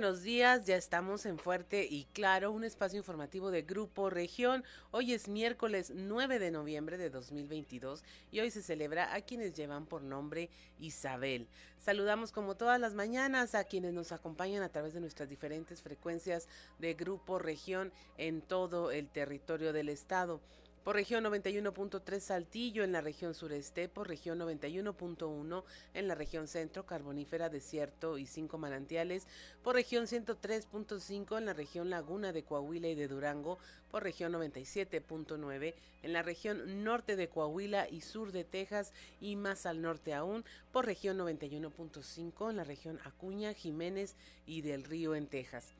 Buenos días, ya estamos en Fuerte y Claro, un espacio informativo de Grupo Región. Hoy es miércoles 9 de noviembre de 2022 y hoy se celebra a quienes llevan por nombre Isabel. Saludamos como todas las mañanas a quienes nos acompañan a través de nuestras diferentes frecuencias de Grupo Región en todo el territorio del estado por región 91.3 Saltillo en la región sureste, por región 91.1 en la región centro, carbonífera, desierto y cinco manantiales, por región 103.5 en la región laguna de Coahuila y de Durango, por región 97.9 en la región norte de Coahuila y sur de Texas y más al norte aún, por región 91.5 en la región Acuña, Jiménez y del Río en Texas.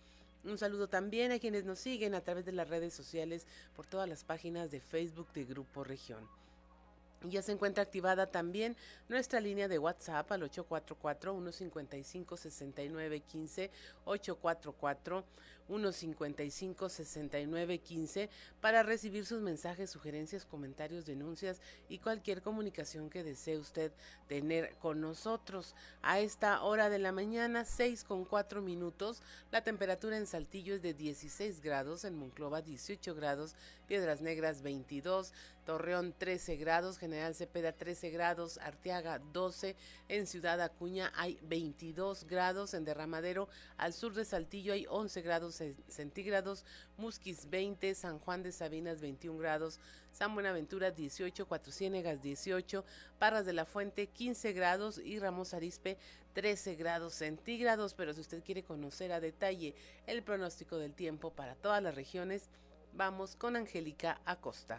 Un saludo también a quienes nos siguen a través de las redes sociales por todas las páginas de Facebook de Grupo Región. Ya se encuentra activada también nuestra línea de WhatsApp al 844-155-6915, 844-155-6915 para recibir sus mensajes, sugerencias, comentarios, denuncias y cualquier comunicación que desee usted tener con nosotros. A esta hora de la mañana, 6 con 4 minutos, la temperatura en Saltillo es de 16 grados, en Monclova 18 grados, Piedras Negras 22, Torreón 13 grados, General Cepeda 13 grados, Arteaga 12, en Ciudad Acuña hay 22 grados, en Derramadero al sur de Saltillo hay 11 grados centígrados, Musquis 20, San Juan de Sabinas 21 grados, San Buenaventura 18, Cuatro Ciénegas 18, Parras de la Fuente 15 grados y Ramos Arispe 13 grados centígrados, pero si usted quiere conocer a detalle el pronóstico del tiempo para todas las regiones, vamos con Angélica Acosta.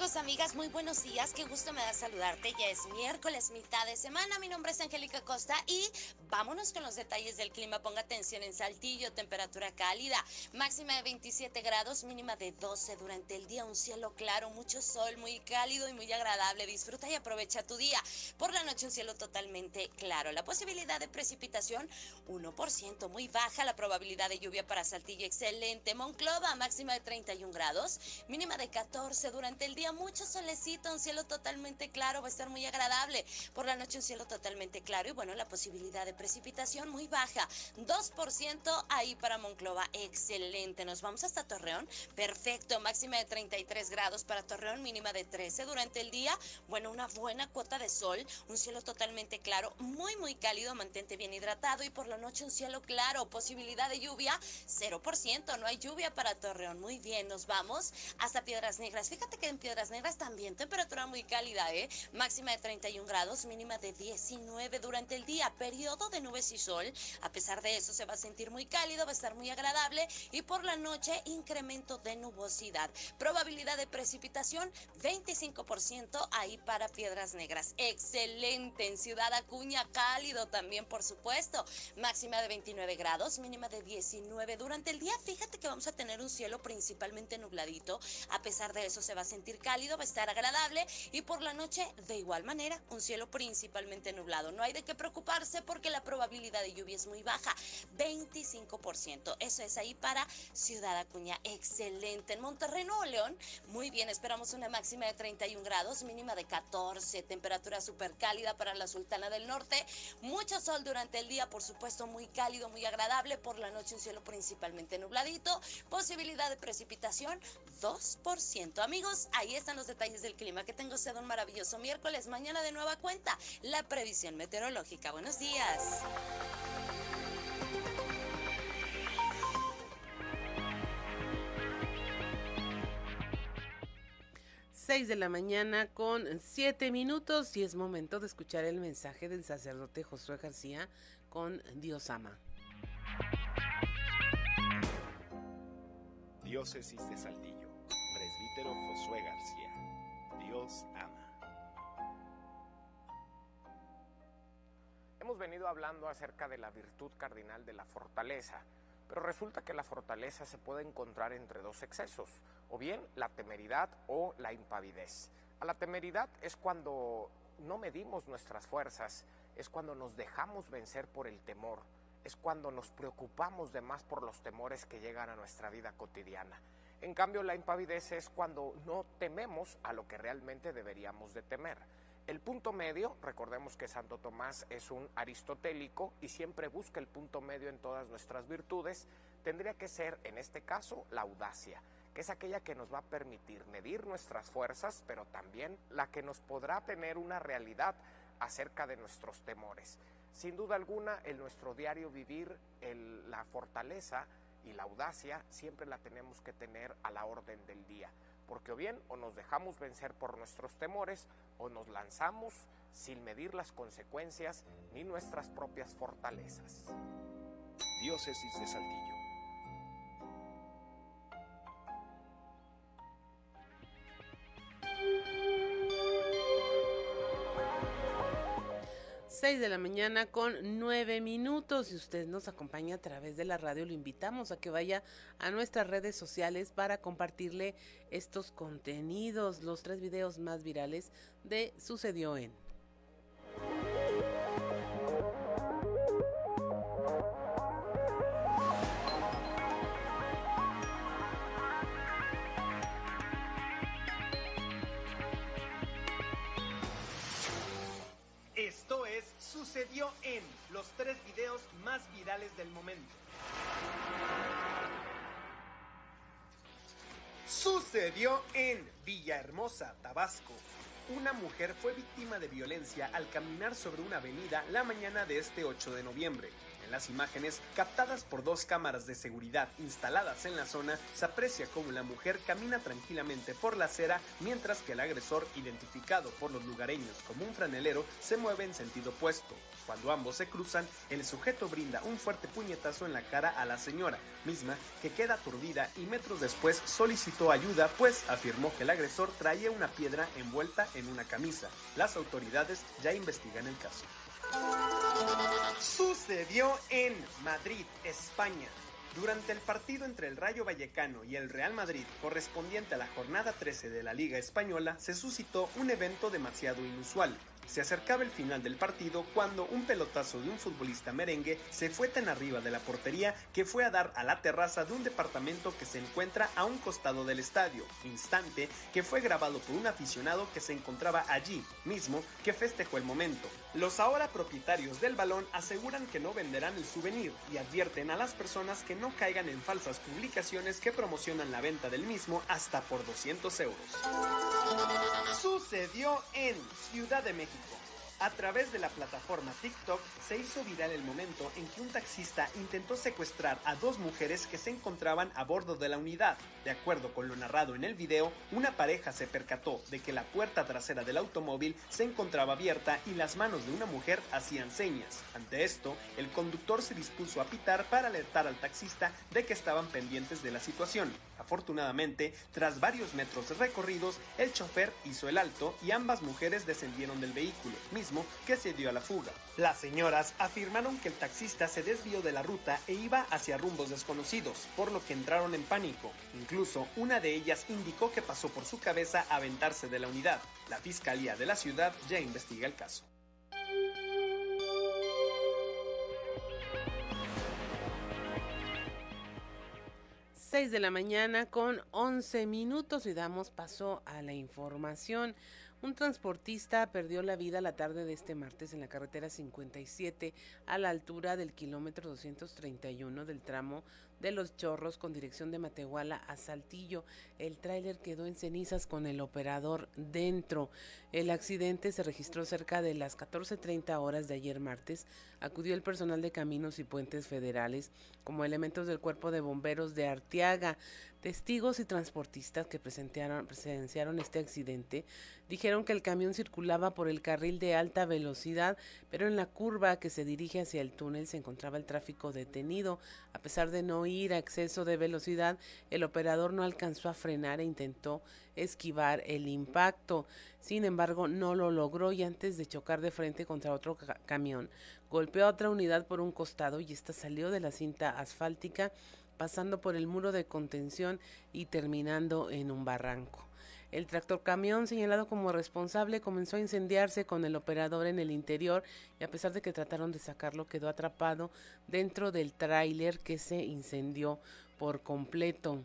Amigos amigas, muy buenos días. Qué gusto me da saludarte. Ya es miércoles, mitad de semana. Mi nombre es Angélica Costa y vámonos con los detalles del clima. Ponga atención en Saltillo, temperatura cálida, máxima de 27 grados, mínima de 12 durante el día. Un cielo claro, mucho sol, muy cálido y muy agradable. Disfruta y aprovecha tu día. Por la noche un cielo totalmente claro. La posibilidad de precipitación 1%, muy baja. La probabilidad de lluvia para Saltillo excelente. Monclova, máxima de 31 grados, mínima de 14 durante el día mucho solecito, un cielo totalmente claro, va a estar muy agradable. Por la noche un cielo totalmente claro y bueno, la posibilidad de precipitación muy baja, 2% ahí para Monclova, excelente. Nos vamos hasta Torreón, perfecto, máxima de 33 grados para Torreón, mínima de 13 durante el día. Bueno, una buena cuota de sol, un cielo totalmente claro, muy muy cálido, mantente bien hidratado y por la noche un cielo claro, posibilidad de lluvia 0%, no hay lluvia para Torreón. Muy bien, nos vamos hasta Piedras Negras. Fíjate que en Piedras Negras también temperatura muy cálida, ¿eh? Máxima de 31 grados, mínima de 19 durante el día, periodo de nubes y sol. A pesar de eso se va a sentir muy cálido, va a estar muy agradable y por la noche incremento de nubosidad. Probabilidad de precipitación 25% ahí para Piedras Negras. Excelente. En Ciudad Acuña cálido también, por supuesto. Máxima de 29 grados, mínima de 19 durante el día. Fíjate que vamos a tener un cielo principalmente nubladito. A pesar de eso se va a sentir cálido, va a estar agradable y por la noche de igual manera un cielo principalmente nublado. No hay de qué preocuparse porque la probabilidad de lluvia es muy baja, 25%. Eso es ahí para Ciudad Acuña. Excelente. En Monterrey, Nuevo León, muy bien, esperamos una máxima de 31 grados, mínima de 14, temperatura súper cálida para la Sultana del Norte. Mucho sol durante el día, por supuesto, muy cálido, muy agradable. Por la noche un cielo principalmente nubladito. Posibilidad de precipitación 2%. Amigos, ahí están los detalles del clima. Que tengo usted un maravilloso miércoles. Mañana de nueva cuenta, la previsión meteorológica. Buenos días. 6 de la mañana con 7 minutos y es momento de escuchar el mensaje del sacerdote Josué García con Dios ama. Diócesis de Saldillo, Josué García. Dios ama. Hemos venido hablando acerca de la virtud cardinal de la fortaleza, pero resulta que la fortaleza se puede encontrar entre dos excesos, o bien la temeridad o la impavidez. A la temeridad es cuando no medimos nuestras fuerzas, es cuando nos dejamos vencer por el temor es cuando nos preocupamos de más por los temores que llegan a nuestra vida cotidiana. En cambio, la impavidez es cuando no tememos a lo que realmente deberíamos de temer. El punto medio, recordemos que Santo Tomás es un aristotélico y siempre busca el punto medio en todas nuestras virtudes, tendría que ser, en este caso, la audacia, que es aquella que nos va a permitir medir nuestras fuerzas, pero también la que nos podrá tener una realidad acerca de nuestros temores. Sin duda alguna, en nuestro diario vivir, la fortaleza y la audacia siempre la tenemos que tener a la orden del día, porque o bien o nos dejamos vencer por nuestros temores o nos lanzamos sin medir las consecuencias ni nuestras propias fortalezas. Diócesis de Saldillo 6 de la mañana con 9 minutos. Si usted nos acompaña a través de la radio, lo invitamos a que vaya a nuestras redes sociales para compartirle estos contenidos, los tres videos más virales de Sucedió en. Sucedió en los tres videos más virales del momento. Sucedió en Villahermosa, Tabasco. Una mujer fue víctima de violencia al caminar sobre una avenida la mañana de este 8 de noviembre. Las imágenes, captadas por dos cámaras de seguridad instaladas en la zona, se aprecia cómo la mujer camina tranquilamente por la acera mientras que el agresor, identificado por los lugareños como un franelero, se mueve en sentido opuesto. Cuando ambos se cruzan, el sujeto brinda un fuerte puñetazo en la cara a la señora, misma que queda aturdida y metros después solicitó ayuda pues afirmó que el agresor traía una piedra envuelta en una camisa. Las autoridades ya investigan el caso. Sucedió en Madrid, España. Durante el partido entre el Rayo Vallecano y el Real Madrid, correspondiente a la jornada 13 de la Liga Española, se suscitó un evento demasiado inusual. Se acercaba el final del partido cuando un pelotazo de un futbolista merengue se fue tan arriba de la portería que fue a dar a la terraza de un departamento que se encuentra a un costado del estadio, instante que fue grabado por un aficionado que se encontraba allí mismo que festejó el momento. Los ahora propietarios del balón aseguran que no venderán el souvenir y advierten a las personas que no caigan en falsas publicaciones que promocionan la venta del mismo hasta por 200 euros. Sucedió en Ciudad de México. A través de la plataforma TikTok se hizo viral el momento en que un taxista intentó secuestrar a dos mujeres que se encontraban a bordo de la unidad. De acuerdo con lo narrado en el video, una pareja se percató de que la puerta trasera del automóvil se encontraba abierta y las manos de una mujer hacían señas. Ante esto, el conductor se dispuso a pitar para alertar al taxista de que estaban pendientes de la situación. Afortunadamente, tras varios metros recorridos, el chofer hizo el alto y ambas mujeres descendieron del vehículo, que se dio a la fuga. Las señoras afirmaron que el taxista se desvió de la ruta e iba hacia rumbos desconocidos, por lo que entraron en pánico. Incluso una de ellas indicó que pasó por su cabeza aventarse de la unidad. La fiscalía de la ciudad ya investiga el caso. 6 de la mañana con 11 minutos y damos paso a la información. Un transportista perdió la vida la tarde de este martes en la carretera 57 a la altura del kilómetro 231 del tramo de Los Chorros con dirección de Matehuala a Saltillo. El tráiler quedó en cenizas con el operador dentro. El accidente se registró cerca de las 14.30 horas de ayer martes. Acudió el personal de Caminos y Puentes Federales como elementos del Cuerpo de Bomberos de Arteaga. Testigos y transportistas que presenciaron este accidente dijeron que el camión circulaba por el carril de alta velocidad, pero en la curva que se dirige hacia el túnel se encontraba el tráfico detenido. A pesar de no ir a exceso de velocidad, el operador no alcanzó a frenar e intentó esquivar el impacto. Sin embargo, no lo logró y antes de chocar de frente contra otro camión, golpeó a otra unidad por un costado y esta salió de la cinta asfáltica pasando por el muro de contención y terminando en un barranco. El tractor camión, señalado como responsable, comenzó a incendiarse con el operador en el interior y a pesar de que trataron de sacarlo, quedó atrapado dentro del tráiler que se incendió por completo.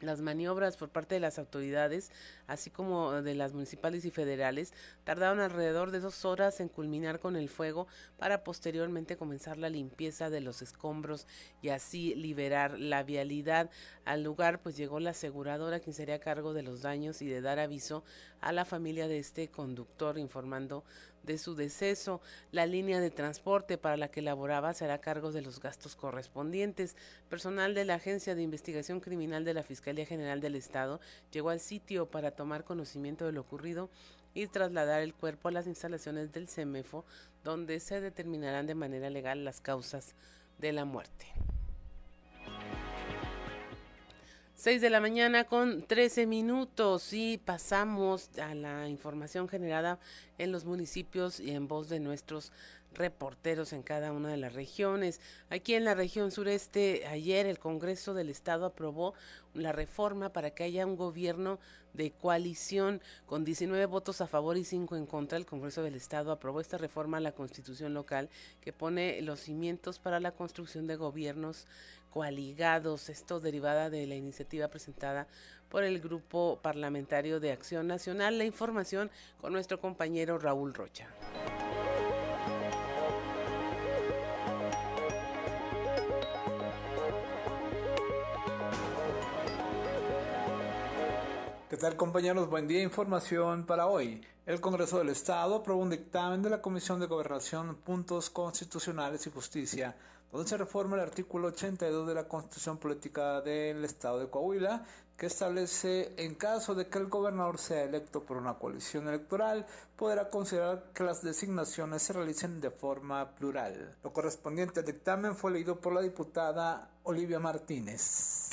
Las maniobras por parte de las autoridades, así como de las municipales y federales, tardaron alrededor de dos horas en culminar con el fuego para posteriormente comenzar la limpieza de los escombros y así liberar la vialidad. Al lugar pues llegó la aseguradora quien sería a cargo de los daños y de dar aviso a la familia de este conductor informando de su deceso. La línea de transporte para la que laboraba será cargo de los gastos correspondientes. Personal de la Agencia de Investigación Criminal de la Fiscalía General del Estado llegó al sitio para tomar conocimiento de lo ocurrido y trasladar el cuerpo a las instalaciones del CEMEFO, donde se determinarán de manera legal las causas de la muerte. 6 de la mañana con 13 minutos y pasamos a la información generada en los municipios y en voz de nuestros reporteros en cada una de las regiones. Aquí en la región sureste, ayer el Congreso del Estado aprobó la reforma para que haya un gobierno de coalición con 19 votos a favor y 5 en contra. El Congreso del Estado aprobó esta reforma a la Constitución local que pone los cimientos para la construcción de gobiernos coaligados. Esto derivada de la iniciativa presentada por el Grupo Parlamentario de Acción Nacional. La información con nuestro compañero Raúl Rocha. ¿Qué ¿Qué tal compañeros? Buen día. Información para hoy. El Congreso del Estado aprobó un dictamen de la Comisión de Gobernación, Puntos Constitucionales y Justicia, donde se reforma el artículo 82 de la Constitución Política del Estado de Coahuila, que establece en caso de que el gobernador sea electo por una coalición electoral, podrá considerar que las designaciones se realicen de forma plural. Lo correspondiente al dictamen fue leído por la diputada Olivia Martínez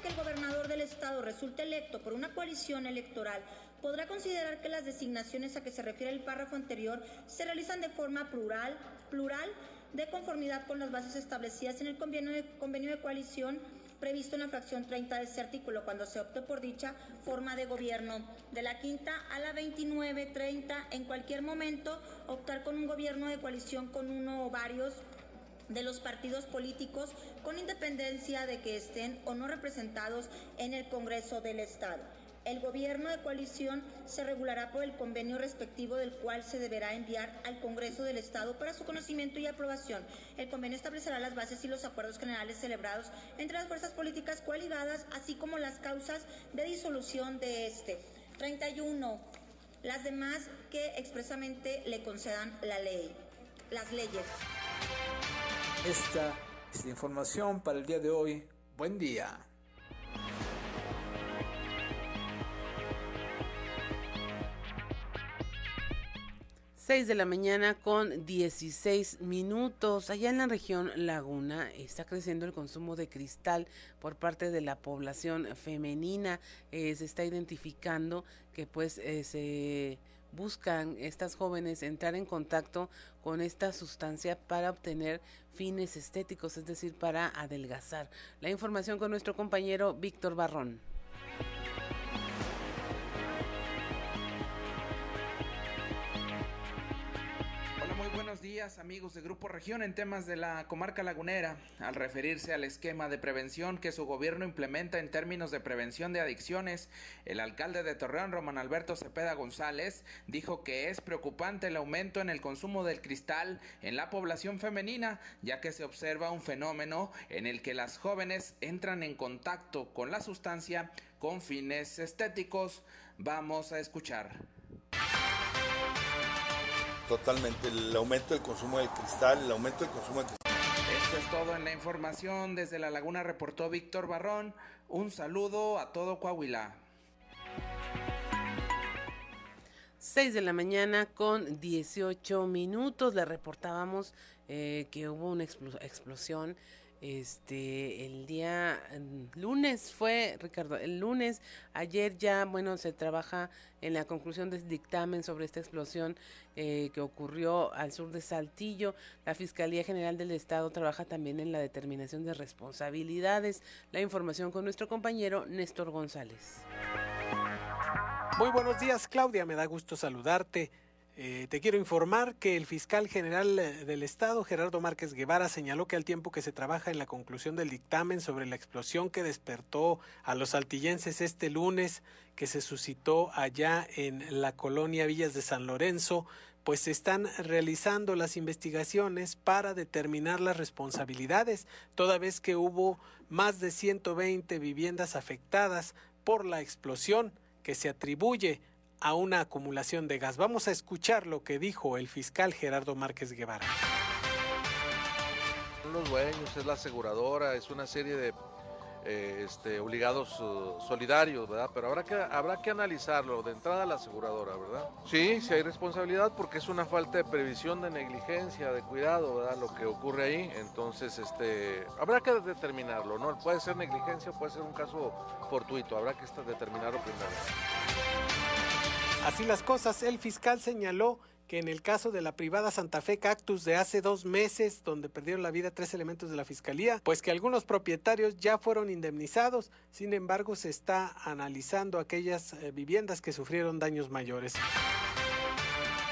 que el gobernador del estado resulte electo por una coalición electoral, podrá considerar que las designaciones a que se refiere el párrafo anterior se realizan de forma plural, plural de conformidad con las bases establecidas en el convenio de, convenio de coalición previsto en la fracción 30 de este artículo cuando se opte por dicha forma de gobierno. De la quinta a la 29, 30, en cualquier momento optar con un gobierno de coalición con uno o varios de los partidos políticos con independencia de que estén o no representados en el Congreso del Estado. El gobierno de coalición se regulará por el convenio respectivo del cual se deberá enviar al Congreso del Estado para su conocimiento y aprobación. El convenio establecerá las bases y los acuerdos generales celebrados entre las fuerzas políticas coaligadas, así como las causas de disolución de este. 31. Las demás que expresamente le concedan la ley, las leyes. Esta es la información para el día de hoy. Buen día. Seis de la mañana con 16 minutos. Allá en la región Laguna está creciendo el consumo de cristal por parte de la población femenina. Eh, se está identificando que pues eh, se buscan estas jóvenes entrar en contacto con esta sustancia para obtener fines estéticos, es decir, para adelgazar. La información con nuestro compañero Víctor Barrón. Amigos de Grupo Región en temas de la comarca lagunera. Al referirse al esquema de prevención que su gobierno implementa en términos de prevención de adicciones, el alcalde de Torreón, Román Alberto Cepeda González, dijo que es preocupante el aumento en el consumo del cristal en la población femenina, ya que se observa un fenómeno en el que las jóvenes entran en contacto con la sustancia con fines estéticos. Vamos a escuchar. Totalmente, el aumento del consumo del cristal, el aumento del consumo del cristal. Esto es todo en la información. Desde La Laguna reportó Víctor Barrón. Un saludo a todo Coahuila. 6 de la mañana con 18 minutos. Le reportábamos eh, que hubo una explosión este, el día mm, lunes fue, Ricardo, el lunes, ayer ya, bueno, se trabaja en la conclusión del dictamen sobre esta explosión eh, que ocurrió al sur de Saltillo. La Fiscalía General del Estado trabaja también en la determinación de responsabilidades. La información con nuestro compañero Néstor González. Muy buenos días, Claudia, me da gusto saludarte. Eh, te quiero informar que el fiscal general eh, del Estado, Gerardo Márquez Guevara, señaló que al tiempo que se trabaja en la conclusión del dictamen sobre la explosión que despertó a los altillenses este lunes, que se suscitó allá en la colonia Villas de San Lorenzo, pues se están realizando las investigaciones para determinar las responsabilidades, toda vez que hubo más de 120 viviendas afectadas por la explosión que se atribuye a una acumulación de gas. Vamos a escuchar lo que dijo el fiscal Gerardo Márquez Guevara. Los dueños, es la aseguradora, es una serie de eh, este, obligados uh, solidarios, ¿verdad? Pero habrá que, habrá que analizarlo de entrada la aseguradora, ¿verdad? Sí, sí hay responsabilidad porque es una falta de previsión, de negligencia, de cuidado, ¿verdad? Lo que ocurre ahí, entonces este, habrá que determinarlo, ¿no? Puede ser negligencia, puede ser un caso fortuito, habrá que determinarlo primero. Así las cosas, el fiscal señaló que en el caso de la privada Santa Fe Cactus de hace dos meses, donde perdieron la vida tres elementos de la fiscalía, pues que algunos propietarios ya fueron indemnizados, sin embargo se está analizando aquellas eh, viviendas que sufrieron daños mayores.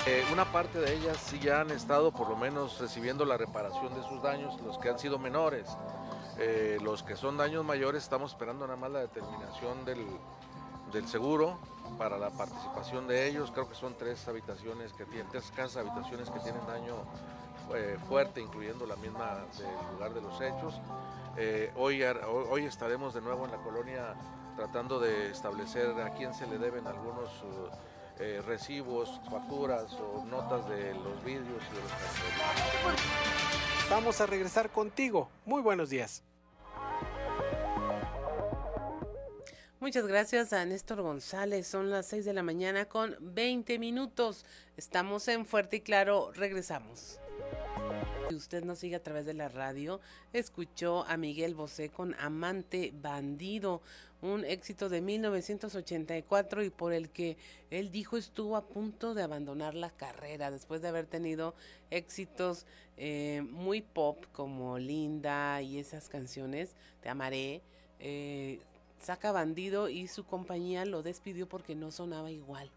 Eh, una parte de ellas sí ya han estado por lo menos recibiendo la reparación de sus daños, los que han sido menores. Eh, los que son daños mayores estamos esperando nada más la determinación del, del seguro para la participación de ellos. Creo que son tres habitaciones que tienen, tres casas habitaciones que tienen daño eh, fuerte, incluyendo la misma del lugar de los hechos. Eh, hoy, hoy estaremos de nuevo en la colonia tratando de establecer a quién se le deben algunos eh, recibos, facturas o notas de los vidrios y de los Vamos a regresar contigo. Muy buenos días. Muchas gracias a Néstor González. Son las 6 de la mañana con 20 minutos. Estamos en Fuerte y Claro. Regresamos. Si usted nos sigue a través de la radio, escuchó a Miguel Bosé con Amante Bandido, un éxito de 1984 y por el que él dijo estuvo a punto de abandonar la carrera después de haber tenido éxitos eh, muy pop como Linda y esas canciones, Te amaré. Eh, saca Bandido y su compañía lo despidió porque no sonaba igual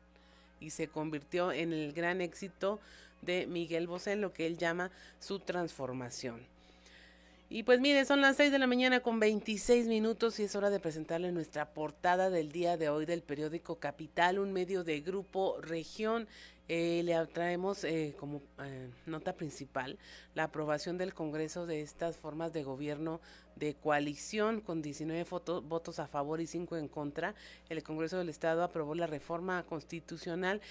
y se convirtió en el gran éxito de Miguel Bosé en lo que él llama su transformación. Y pues mire, son las 6 de la mañana con 26 minutos y es hora de presentarle nuestra portada del día de hoy del periódico Capital, un medio de grupo región. Eh, le traemos eh, como eh, nota principal la aprobación del Congreso de estas formas de gobierno de coalición con 19 votos a favor y 5 en contra. El Congreso del Estado aprobó la reforma constitucional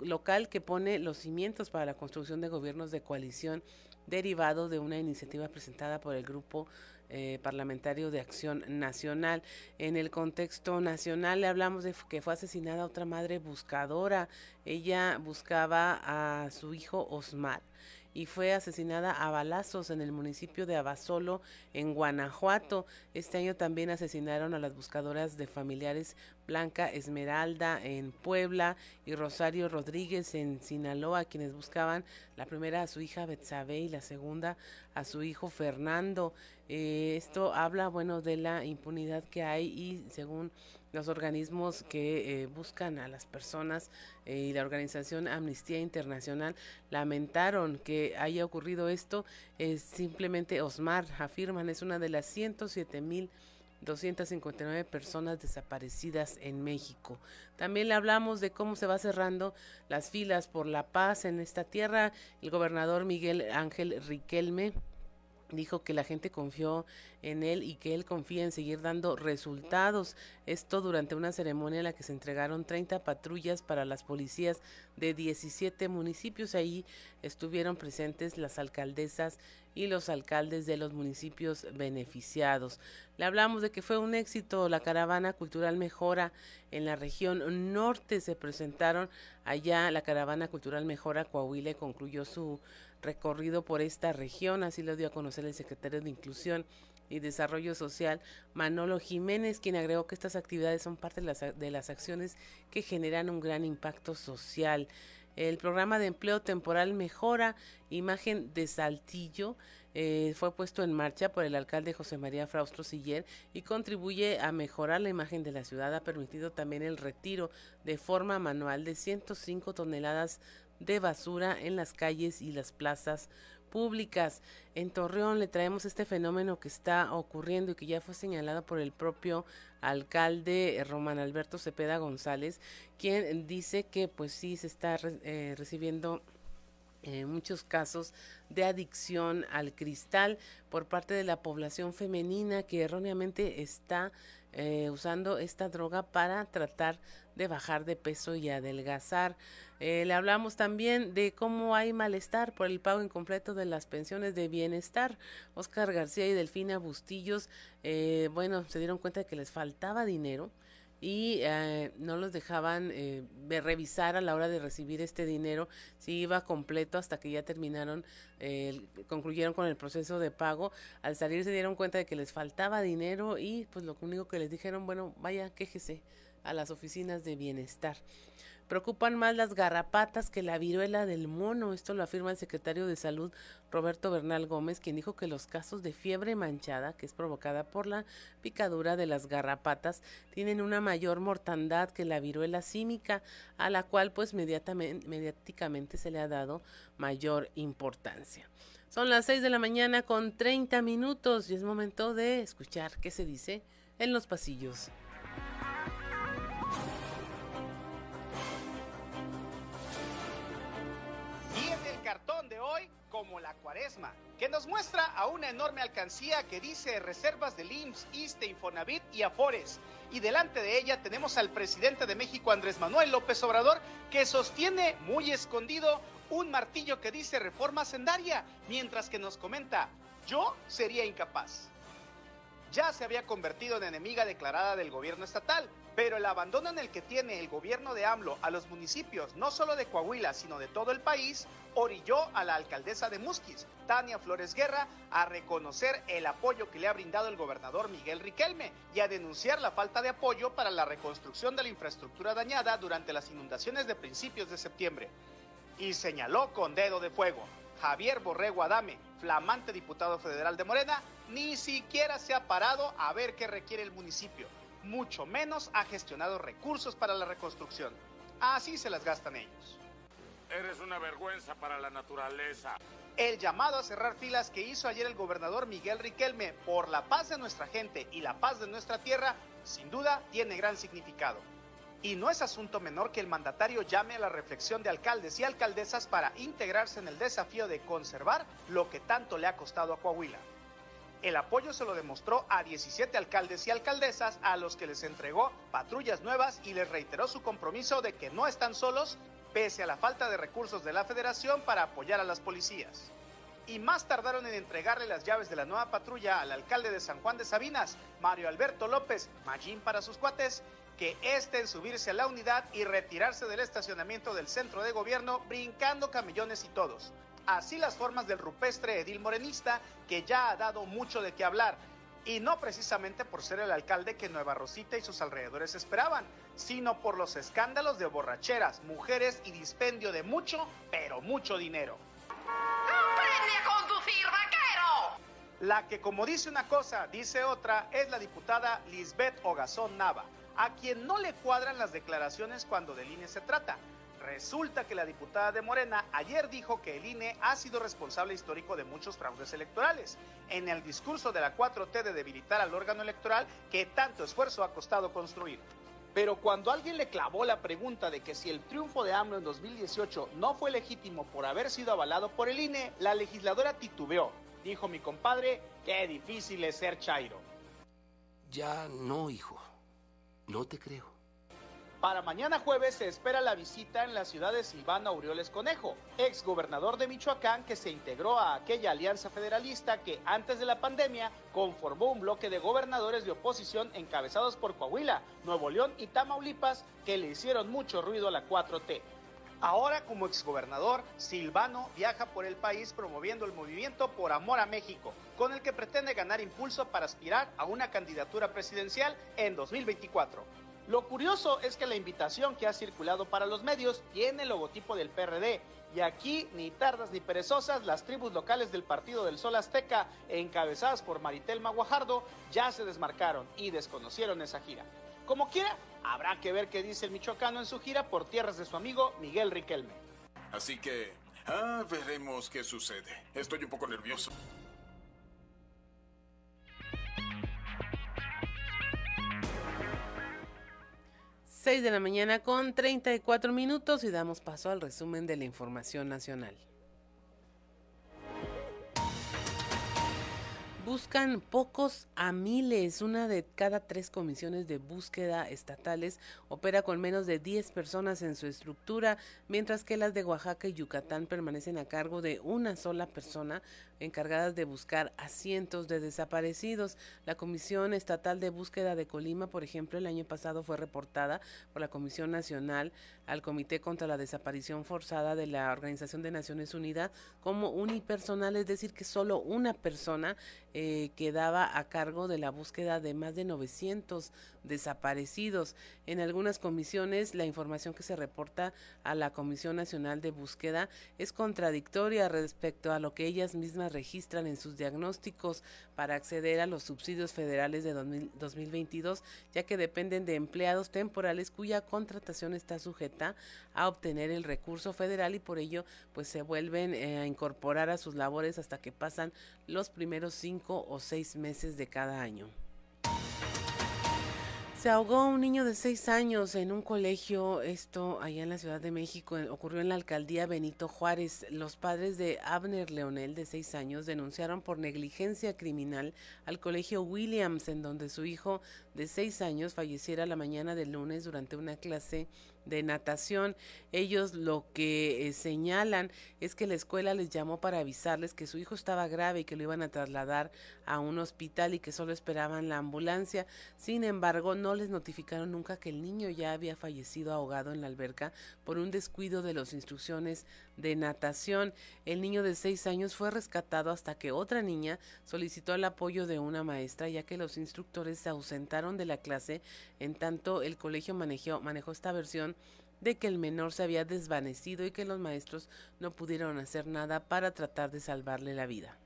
local que pone los cimientos para la construcción de gobiernos de coalición derivado de una iniciativa presentada por el Grupo eh, Parlamentario de Acción Nacional. En el contexto nacional le hablamos de que fue asesinada otra madre buscadora. Ella buscaba a su hijo Osmar y fue asesinada a balazos en el municipio de Abasolo, en Guanajuato. Este año también asesinaron a las buscadoras de familiares Blanca Esmeralda en Puebla y Rosario Rodríguez en Sinaloa, quienes buscaban la primera a su hija Betsabe y la segunda a su hijo Fernando. Eh, esto habla, bueno, de la impunidad que hay y según los organismos que eh, buscan a las personas eh, y la organización Amnistía Internacional lamentaron que haya ocurrido esto. Es simplemente Osmar, afirman, es una de las 107 mil 259 personas desaparecidas en México. También le hablamos de cómo se va cerrando las filas por la paz en esta tierra. El gobernador Miguel Ángel Riquelme dijo que la gente confió en él y que él confía en seguir dando resultados. Esto durante una ceremonia en la que se entregaron 30 patrullas para las policías de 17 municipios. Ahí estuvieron presentes las alcaldesas y los alcaldes de los municipios beneficiados. Le hablamos de que fue un éxito la caravana cultural Mejora en la región norte. Se presentaron allá la caravana cultural Mejora Coahuila concluyó su recorrido por esta región, así lo dio a conocer el secretario de Inclusión y Desarrollo Social, Manolo Jiménez, quien agregó que estas actividades son parte de las, de las acciones que generan un gran impacto social. El programa de empleo temporal Mejora Imagen de Saltillo eh, fue puesto en marcha por el alcalde José María Fraustro Siller y contribuye a mejorar la imagen de la ciudad. Ha permitido también el retiro de forma manual de 105 toneladas basura en las calles y las plazas públicas. En Torreón le traemos este fenómeno que está ocurriendo y que ya fue señalado por el propio alcalde eh, Román Alberto Cepeda González, quien dice que pues sí se está eh, recibiendo eh, muchos casos de adicción al cristal por parte de la población femenina que erróneamente está usando esta droga para tratar de bajar de peso y adelgazar. Eh, le hablamos también de cómo hay malestar por el pago incompleto de las pensiones de bienestar. Oscar García y Delfina Bustillos, eh, bueno, se dieron cuenta de que les faltaba dinero y eh, no los dejaban revisar a la hora de recibir este dinero si iba completo hasta que ya terminaron, concluyeron con el proceso de pago. Al salir se dieron cuenta de que les faltaba dinero y pues lo único que les dijeron, bueno, vaya, quéjese a las oficinas de bienestar. Preocupan más las garrapatas que la viruela del mono. Esto lo afirma el secretario de Salud Roberto Bernal Gómez, quien dijo que los casos de fiebre manchada, que es provocada por la picadura de las garrapatas, tienen una mayor mortandad que la viruela símica, a la cual pues mediáticamente se le ha dado mayor importancia. Son las 6 de la mañana con 30 minutos y es momento de escuchar qué se dice en los pasillos. Como la cuaresma, que nos muestra a una enorme alcancía que dice reservas del IMSS, ISTE, Infonavit y Afores. Y delante de ella tenemos al presidente de México, Andrés Manuel López Obrador, que sostiene muy escondido un martillo que dice reforma sendaria, mientras que nos comenta, yo sería incapaz. Ya se había convertido en enemiga declarada del gobierno estatal, pero el abandono en el que tiene el gobierno de AMLO a los municipios, no solo de Coahuila, sino de todo el país, orilló a la alcaldesa de Musquis, Tania Flores Guerra, a reconocer el apoyo que le ha brindado el gobernador Miguel Riquelme y a denunciar la falta de apoyo para la reconstrucción de la infraestructura dañada durante las inundaciones de principios de septiembre. Y señaló con dedo de fuego, Javier Borrego Adame, flamante diputado federal de Morena, ni siquiera se ha parado a ver qué requiere el municipio mucho menos ha gestionado recursos para la reconstrucción. Así se las gastan ellos. Eres una vergüenza para la naturaleza. El llamado a cerrar filas que hizo ayer el gobernador Miguel Riquelme por la paz de nuestra gente y la paz de nuestra tierra, sin duda tiene gran significado. Y no es asunto menor que el mandatario llame a la reflexión de alcaldes y alcaldesas para integrarse en el desafío de conservar lo que tanto le ha costado a Coahuila. El apoyo se lo demostró a 17 alcaldes y alcaldesas a los que les entregó patrullas nuevas y les reiteró su compromiso de que no están solos pese a la falta de recursos de la federación para apoyar a las policías. Y más tardaron en entregarle las llaves de la nueva patrulla al alcalde de San Juan de Sabinas, Mario Alberto López, Magín para sus cuates, que este en subirse a la unidad y retirarse del estacionamiento del centro de gobierno brincando camellones y todos así las formas del rupestre edil morenista que ya ha dado mucho de qué hablar. Y no precisamente por ser el alcalde que Nueva Rosita y sus alrededores esperaban, sino por los escándalos de borracheras, mujeres y dispendio de mucho, pero mucho dinero. ¡Aprende a conducir, vaquero! La que como dice una cosa, dice otra, es la diputada Lisbeth Ogazón Nava, a quien no le cuadran las declaraciones cuando del INE se trata Resulta que la diputada de Morena ayer dijo que el INE ha sido responsable histórico de muchos fraudes electorales. En el discurso de la 4T de debilitar al órgano electoral que tanto esfuerzo ha costado construir. Pero cuando alguien le clavó la pregunta de que si el triunfo de AMLO en 2018 no fue legítimo por haber sido avalado por el INE, la legisladora titubeó. Dijo mi compadre, qué difícil es ser Chairo. Ya no, hijo. No te creo. Para mañana jueves se espera la visita en la ciudad de Silvano Aureoles Conejo, ex gobernador de Michoacán que se integró a aquella alianza federalista que antes de la pandemia conformó un bloque de gobernadores de oposición encabezados por Coahuila, Nuevo León y Tamaulipas que le hicieron mucho ruido a la 4T. Ahora, como exgobernador, Silvano viaja por el país promoviendo el movimiento Por Amor a México, con el que pretende ganar impulso para aspirar a una candidatura presidencial en 2024. Lo curioso es que la invitación que ha circulado para los medios tiene el logotipo del PRD. Y aquí, ni tardas ni perezosas, las tribus locales del Partido del Sol Azteca, encabezadas por Maritel Maguajardo, ya se desmarcaron y desconocieron esa gira. Como quiera, habrá que ver qué dice el michoacano en su gira por tierras de su amigo Miguel Riquelme. Así que, ah, veremos qué sucede. Estoy un poco nervioso. 6 de la mañana con 34 minutos y damos paso al resumen de la información nacional. Buscan pocos a miles. Una de cada tres comisiones de búsqueda estatales opera con menos de 10 personas en su estructura, mientras que las de Oaxaca y Yucatán permanecen a cargo de una sola persona encargadas de buscar a cientos de desaparecidos. La Comisión Estatal de Búsqueda de Colima, por ejemplo, el año pasado fue reportada por la Comisión Nacional al Comité contra la Desaparición Forzada de la Organización de Naciones Unidas como unipersonal, es decir, que solo una persona eh, quedaba a cargo de la búsqueda de más de 900 desaparecidos. En algunas comisiones, la información que se reporta a la Comisión Nacional de Búsqueda es contradictoria respecto a lo que ellas mismas registran en sus diagnósticos para acceder a los subsidios federales de 2022, ya que dependen de empleados temporales cuya contratación está sujeta a obtener el recurso federal y por ello pues se vuelven eh, a incorporar a sus labores hasta que pasan los primeros cinco o seis meses de cada año. Se ahogó un niño de seis años en un colegio, esto allá en la Ciudad de México, ocurrió en la alcaldía Benito Juárez. Los padres de Abner Leonel, de seis años, denunciaron por negligencia criminal al colegio Williams, en donde su hijo de seis años falleciera la mañana del lunes durante una clase de natación. Ellos lo que eh, señalan es que la escuela les llamó para avisarles que su hijo estaba grave y que lo iban a trasladar a un hospital y que solo esperaban la ambulancia. Sin embargo, no les notificaron nunca que el niño ya había fallecido ahogado en la alberca por un descuido de las instrucciones de natación. El niño de seis años fue rescatado hasta que otra niña solicitó el apoyo de una maestra ya que los instructores se ausentaron de la clase. En tanto, el colegio manejó, esta versión de que el menor se había desvanecido y que los maestros no pudieron hacer nada para tratar de salvarle la vida.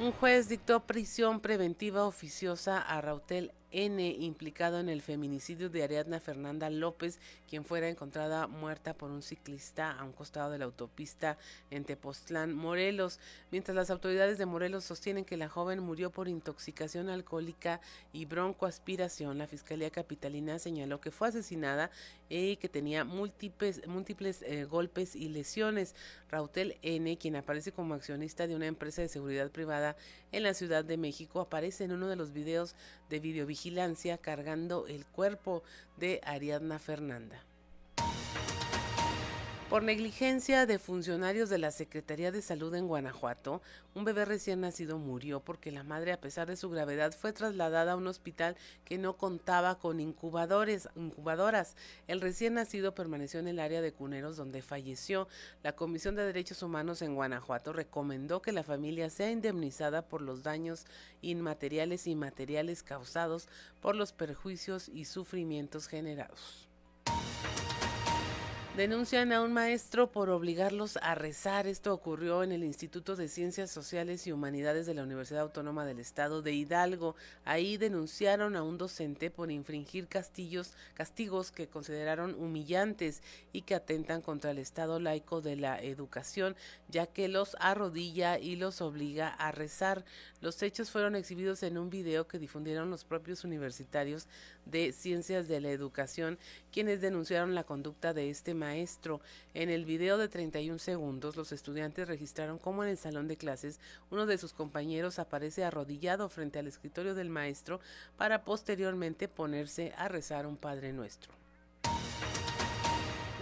Un juez dictó prisión preventiva oficiosa a Rautel N, implicado en el feminicidio de Ariadna Fernanda López, quien fuera encontrada muerta por un ciclista a un costado de la autopista en Tepoztlán, Morelos, mientras las autoridades de Morelos sostienen que la joven murió por intoxicación alcohólica y broncoaspiración. La Fiscalía Capitalina señaló que fue asesinada y que tenía múltiples, múltiples eh, golpes y lesiones. Rautel N, quien aparece como accionista de una empresa de seguridad privada en la Ciudad de México, aparece en uno de los videos de videovigilancia cargando el cuerpo de Ariadna Fernanda. Por negligencia de funcionarios de la Secretaría de Salud en Guanajuato, un bebé recién nacido murió porque la madre, a pesar de su gravedad, fue trasladada a un hospital que no contaba con incubadores, incubadoras. El recién nacido permaneció en el área de cuneros donde falleció. La Comisión de Derechos Humanos en Guanajuato recomendó que la familia sea indemnizada por los daños inmateriales y materiales causados por los perjuicios y sufrimientos generados. Denuncian a un maestro por obligarlos a rezar. Esto ocurrió en el Instituto de Ciencias Sociales y Humanidades de la Universidad Autónoma del Estado de Hidalgo. Ahí denunciaron a un docente por infringir castillos, castigos que consideraron humillantes y que atentan contra el Estado laico de la educación, ya que los arrodilla y los obliga a rezar. Los hechos fueron exhibidos en un video que difundieron los propios universitarios de Ciencias de la Educación, quienes denunciaron la conducta de este maestro. En el video de 31 segundos, los estudiantes registraron cómo en el salón de clases uno de sus compañeros aparece arrodillado frente al escritorio del maestro para posteriormente ponerse a rezar un Padre Nuestro.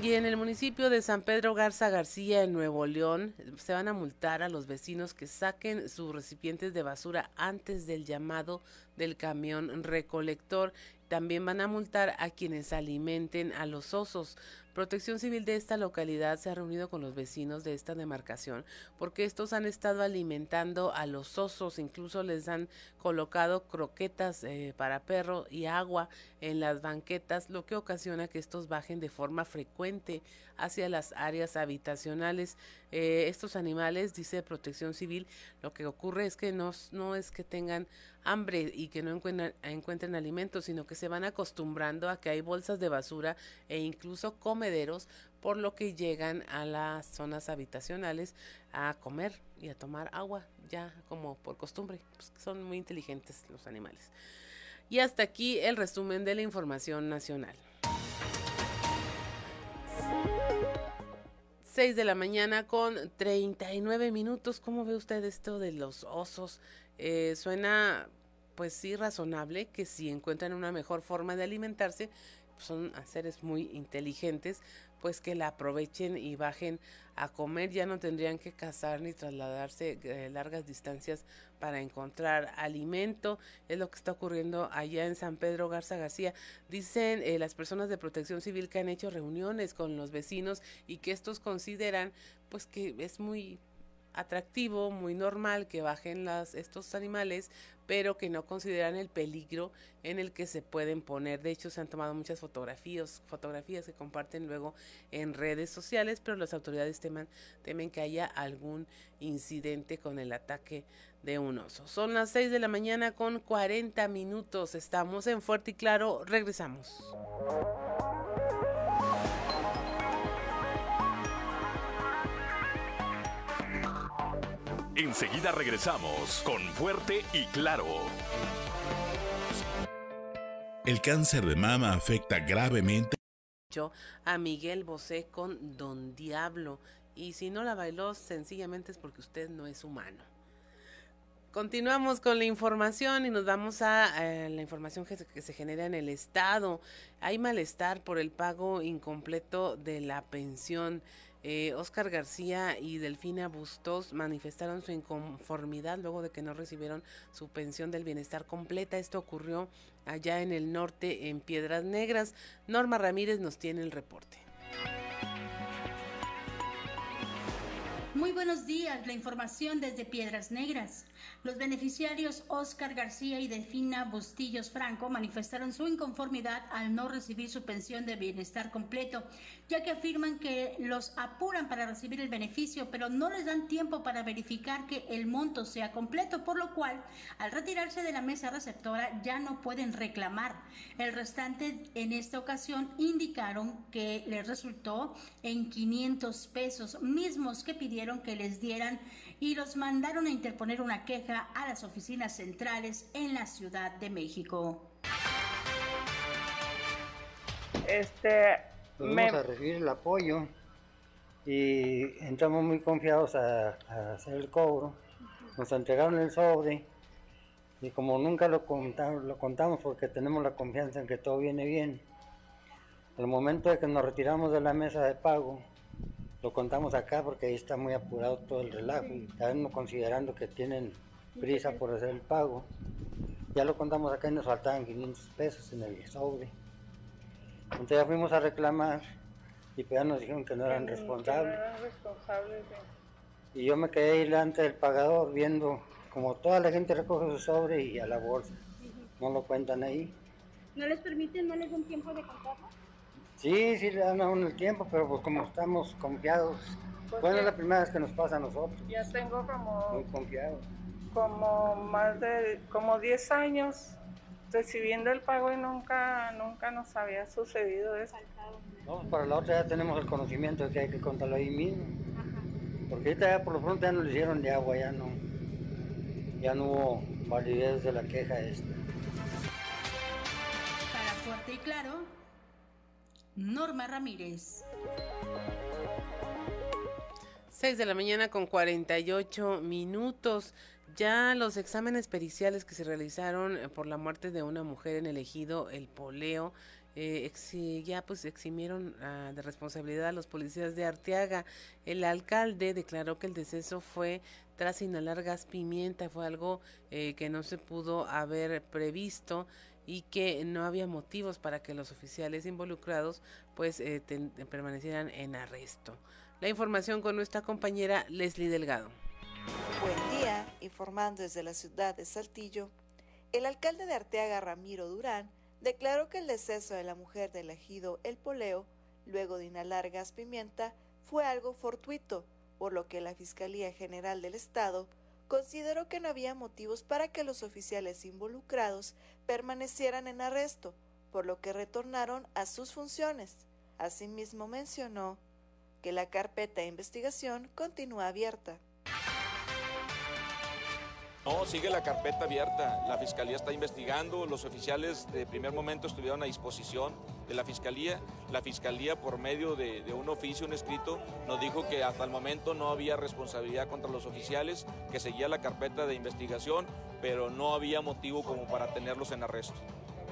Y en el municipio de San Pedro Garza García, en Nuevo León, se van a multar a los vecinos que saquen sus recipientes de basura antes del llamado del camión recolector. También van a multar a quienes alimenten a los osos. Protección Civil de esta localidad se ha reunido con los vecinos de esta demarcación porque estos han estado alimentando a los osos, incluso les han colocado croquetas eh, para perro y agua en las banquetas, lo que ocasiona que estos bajen de forma frecuente hacia las áreas habitacionales. Eh, estos animales, dice Protección Civil, lo que ocurre es que no, no es que tengan hambre y que no encuentren, encuentren alimentos, sino que se van acostumbrando a que hay bolsas de basura e incluso comederos, por lo que llegan a las zonas habitacionales a comer y a tomar agua, ya como por costumbre, pues son muy inteligentes los animales. Y hasta aquí el resumen de la información nacional. 6 de la mañana con 39 minutos. ¿Cómo ve usted esto de los osos? Eh, suena, pues sí, razonable que si encuentran una mejor forma de alimentarse, son seres muy inteligentes, pues que la aprovechen y bajen a comer, ya no tendrían que cazar ni trasladarse eh, largas distancias para encontrar alimento, es lo que está ocurriendo allá en San Pedro Garza García. Dicen eh, las personas de protección civil que han hecho reuniones con los vecinos y que estos consideran pues que es muy atractivo, muy normal que bajen estos animales, pero que no consideran el peligro en el que se pueden poner. De hecho, se han tomado muchas fotografías, fotografías que comparten luego en redes sociales, pero las autoridades temen, temen que haya algún incidente con el ataque de un oso. Son las 6 de la mañana con 40 minutos. Estamos en Fuerte y Claro. Regresamos. Enseguida regresamos con Fuerte y Claro. El cáncer de mama afecta gravemente a Miguel Bosé con Don Diablo. Y si no la bailó, sencillamente es porque usted no es humano. Continuamos con la información y nos vamos a eh, la información que se, que se, genera en el Estado. Hay malestar por el pago incompleto de la pensión. Eh, Oscar García y Delfina Bustos manifestaron su inconformidad luego de que no recibieron su pensión del bienestar completa. Esto ocurrió allá en el norte, en Piedras Negras. Norma Ramírez nos tiene el reporte. Muy buenos días, la información desde Piedras Negras. Los beneficiarios Oscar García y Delfina Bustillos Franco manifestaron su inconformidad al no recibir su pensión de bienestar completo, ya que afirman que los apuran para recibir el beneficio, pero no les dan tiempo para verificar que el monto sea completo, por lo cual, al retirarse de la mesa receptora, ya no pueden reclamar. El restante en esta ocasión indicaron que les resultó en 500 pesos, mismos que pidieron que les dieran y los mandaron a interponer una queja a las oficinas centrales en la Ciudad de México. Este, Vamos me... a recibir el apoyo y entramos muy confiados a, a, hacer el cobro. Nos entregaron el sobre y como nunca lo contamos, lo contamos porque tenemos la confianza en que todo viene bien, el momento de que nos retiramos de la mesa de pago, lo contamos acá porque ahí está muy apurado todo el relajo y también considerando que tienen prisa por hacer el pago. Ya lo contamos acá y nos faltaban 500 pesos en el sobre. Entonces ya fuimos a reclamar y pues ya nos dijeron que no eran responsables. No eran responsables Y yo me quedé ahí delante del pagador viendo como toda la gente recoge su sobre y a la bolsa. No lo cuentan ahí. ¿No les permiten, no les dan tiempo de contarlo? Sí, sí le dan a uno el tiempo, pero pues como estamos confiados, pues bueno, es la primera vez que nos pasa a nosotros. Ya tengo como... Muy confiados. Como más de, como 10 años recibiendo el pago y nunca, nunca nos había sucedido eso. No, para la otra ya tenemos el conocimiento de que hay que contarlo ahí mismo. Porque ahorita ya por lo pronto ya no le hicieron de agua, ya no, ya no hubo validez de la queja esta. Para Fuerte y Claro, Norma Ramírez. 6 de la mañana con 48 minutos. Ya los exámenes periciales que se realizaron eh, por la muerte de una mujer en el ejido El Poleo eh, ya pues eximieron uh, de responsabilidad a los policías de Arteaga. El alcalde declaró que el deceso fue tras inhalar gas pimienta, fue algo eh, que no se pudo haber previsto y que no había motivos para que los oficiales involucrados pues eh, permanecieran en arresto. La información con nuestra compañera Leslie Delgado. Buen día, informando desde la ciudad de Saltillo. El alcalde de Arteaga, Ramiro Durán, declaró que el deceso de la mujer del ejido El Poleo, luego de inhalar gas pimienta, fue algo fortuito, por lo que la Fiscalía General del Estado consideró que no había motivos para que los oficiales involucrados permanecieran en arresto, por lo que retornaron a sus funciones. Asimismo mencionó que la carpeta de investigación continúa abierta. No, sigue la carpeta abierta. La fiscalía está investigando. Los oficiales de primer momento estuvieron a disposición de la fiscalía. La fiscalía, por medio de, un oficio, un escrito, nos dijo que hasta el momento no había responsabilidad contra los oficiales, que seguía la carpeta de investigación, pero no había motivo como para tenerlos en arresto.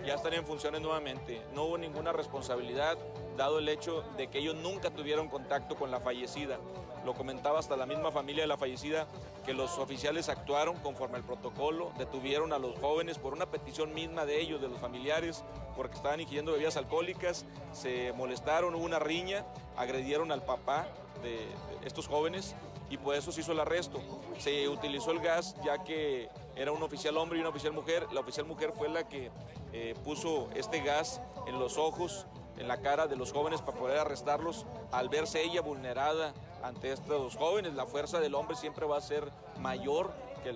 Ya están en funciones nuevamente. No hubo ninguna responsabilidad, dado el hecho de que ellos nunca tuvieron contacto con la fallecida lo comentaba hasta la misma familia de la fallecida, que los oficiales actuaron conforme al protocolo, detuvieron a los jóvenes por una petición misma de ellos, de los familiares, porque estaban ingiriendo bebidas alcohólicas, se molestaron, hubo una riña, agredieron al papá de estos jóvenes y por eso se hizo el arresto. Se utilizó el gas ya que era un oficial hombre y una oficial mujer. La oficial mujer fue la que eh, puso este gas en los ojos, en la cara de los jóvenes para poder arrestarlos al verse ella vulnerada ante estos jóvenes. La fuerza del hombre siempre va a ser mayor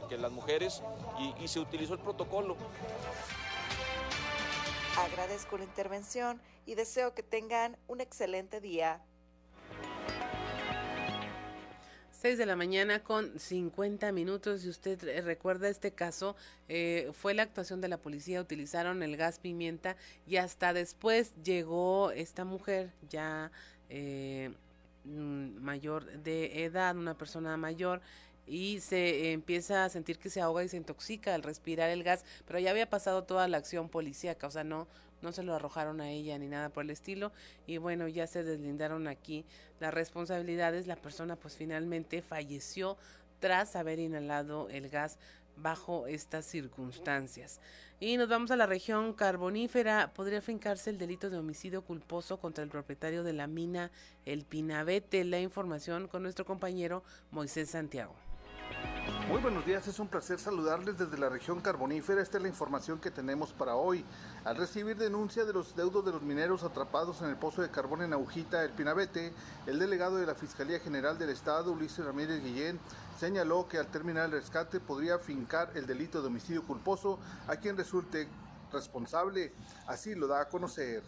que, las mujeres y, y se utilizó el protocolo. Agradezco la intervención y deseo que tengan un excelente día. 6 de la mañana con 50 minutos. Si usted recuerda este caso, eh, fue la actuación de la policía, utilizaron el gas pimienta y hasta después llegó esta mujer ya eh, mm, mayor de edad, una persona mayor, y se empieza a sentir que se ahoga y se intoxica al respirar el gas, pero ya había pasado toda la acción policíaca, o sea, no, no se lo arrojaron a ella ni nada por el estilo y bueno, ya se deslindaron aquí las responsabilidades, la persona pues finalmente falleció tras haber inhalado el gas bajo estas circunstancias. Y nos vamos a la región carbonífera. Podría fincarse el delito de homicidio culposo contra el propietario de la mina El Pinabete. La información con nuestro compañero Moisés Santiago. Muy buenos días, es un placer saludarles desde la región carbonífera. Esta es la información que tenemos para hoy. Al recibir denuncia de los deudos de los mineros atrapados en el pozo de carbón en Agujita, el Pinabete, el delegado de la Fiscalía General del Estado, Ulises Ramírez Guillén, señaló que al terminar el rescate podría fincar el delito de homicidio culposo a quien resulte responsable. Así lo da a conocer.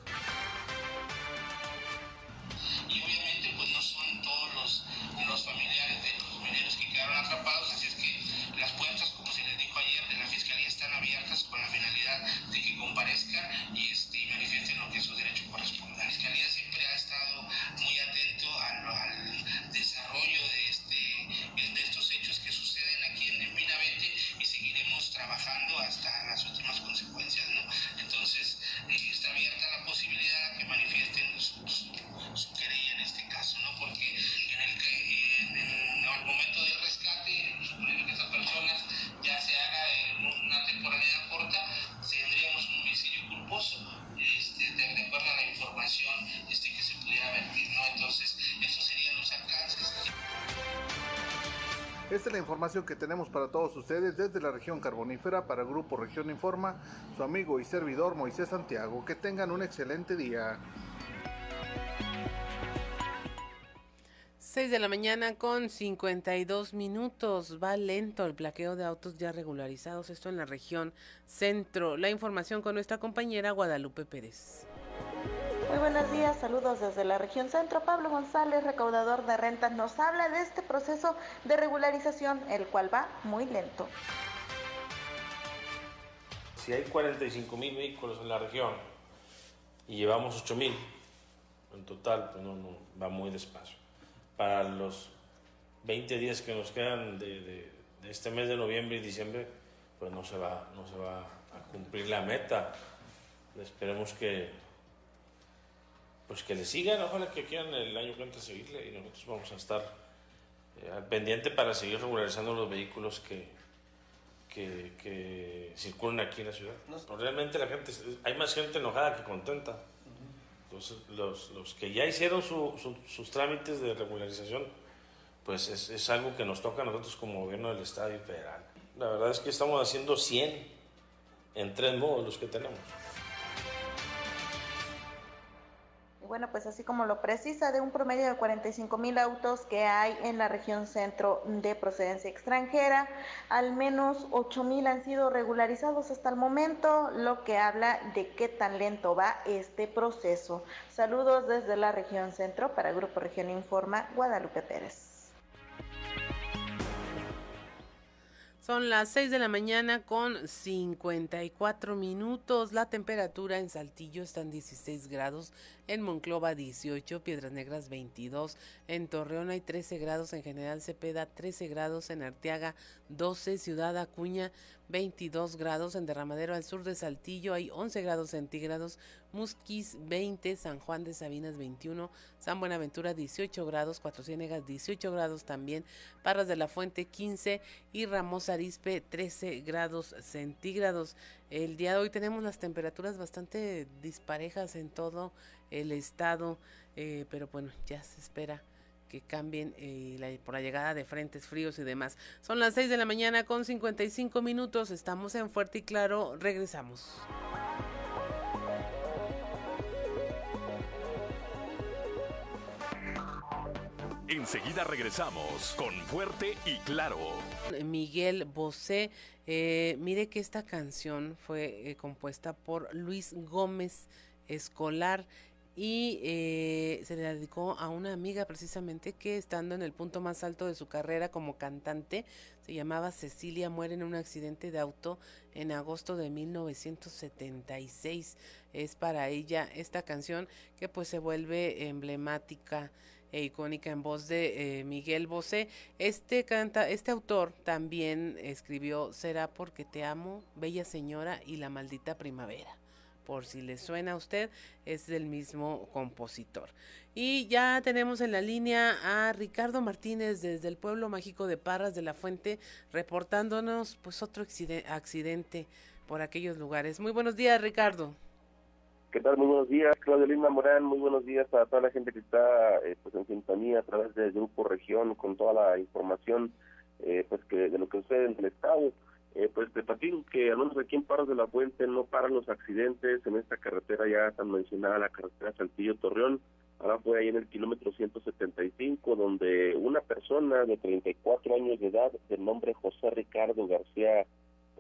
Esta es la información que tenemos para todos ustedes desde la región carbonífera para Grupo Región Informa, su amigo y servidor Moisés Santiago. Que tengan un excelente día. 6 de la mañana con 52 minutos. Va lento el plaqueo de autos ya regularizados, esto en la región centro. La información con nuestra compañera Guadalupe Pérez. Muy buenos días, saludos desde la región centro. Pablo González, recaudador de rentas, nos habla de este proceso de regularización, el cual va muy lento. Si hay 45 mil vehículos en la región y llevamos 8 mil, en total, pues no, no, va muy despacio. Para los 20 días que nos quedan de, de, este mes de noviembre y diciembre, pues no se va, no se va a cumplir la meta. Esperemos que pues que le sigan, ojalá que quieran el año que entra seguirle y nosotros vamos a estar eh, al pendiente para seguir regularizando los vehículos que, que, que circulan aquí en la ciudad. Realmente la gente, hay más gente enojada que contenta. Entonces, los, los que ya hicieron su, su, sus trámites de regularización, pues es, es, algo que nos toca a nosotros como gobierno del Estado y federal. La verdad es que estamos haciendo 100 en tres módulos que tenemos. Bueno, pues así como lo precisa, de un promedio de 45 mil autos que hay en la región centro de procedencia extranjera, al menos 8 mil han sido regularizados hasta el momento, lo que habla de qué tan lento va este proceso. Saludos desde la región centro para Grupo Región Informa, Guadalupe Pérez. Son las 6 de la mañana con 54 minutos. La temperatura en Saltillo está en 16 grados, en Monclova 18, Piedras Negras 22, en Torreón hay 13 grados, en General Cepeda 13 grados, en Arteaga 12, Ciudad Acuña 22 grados, en Derramadero al sur de Saltillo hay 11 grados centígrados, Musquis 20, San Juan de Sabinas 21, San Buenaventura 18 grados, Cuatro Ciénegas 18 grados también, Parras de la Fuente 15 y Ramos Arispe 13 grados centígrados. El día de hoy tenemos las temperaturas bastante disparejas en todo el estado, eh, pero bueno, ya se espera que cambien eh, por la llegada de frentes fríos y demás. Son las 6 de la mañana con 55 minutos, estamos en Fuerte y Claro, regresamos. Enseguida regresamos con Fuerte y Claro. Miguel Bosé, eh, mire que esta canción fue eh, compuesta por Luis Gómez Escolar y eh, se le dedicó a una amiga precisamente que estando en el punto más alto de su carrera como cantante, se llamaba Cecilia, muere en un accidente de auto en agosto de 1976. Es para ella esta canción que pues se vuelve emblemática e icónica en voz de eh, Miguel Bosé. Este canta, este autor también escribió Será porque te amo, Bella Señora y La maldita primavera por si le suena a usted, es del mismo compositor. Y ya tenemos en la línea a Ricardo Martínez desde el pueblo mágico de Parras de la Fuente, reportándonos pues otro accidente por aquellos lugares. Muy buenos días, Ricardo. ¿Qué tal? Muy buenos días, Claudia Lima Morán. Muy buenos días a toda la gente que está eh, pues en sintonía a través del Grupo Región con toda la información eh, pues que de lo que sucede en el Estado. Eh, pues te platico que al menos aquí en Paros de la Fuente no paran los accidentes en esta carretera ya tan mencionada, la carretera Saltillo-Torreón. Ahora fue ahí en el kilómetro 175, donde una persona de 34 años de edad, de nombre José Ricardo García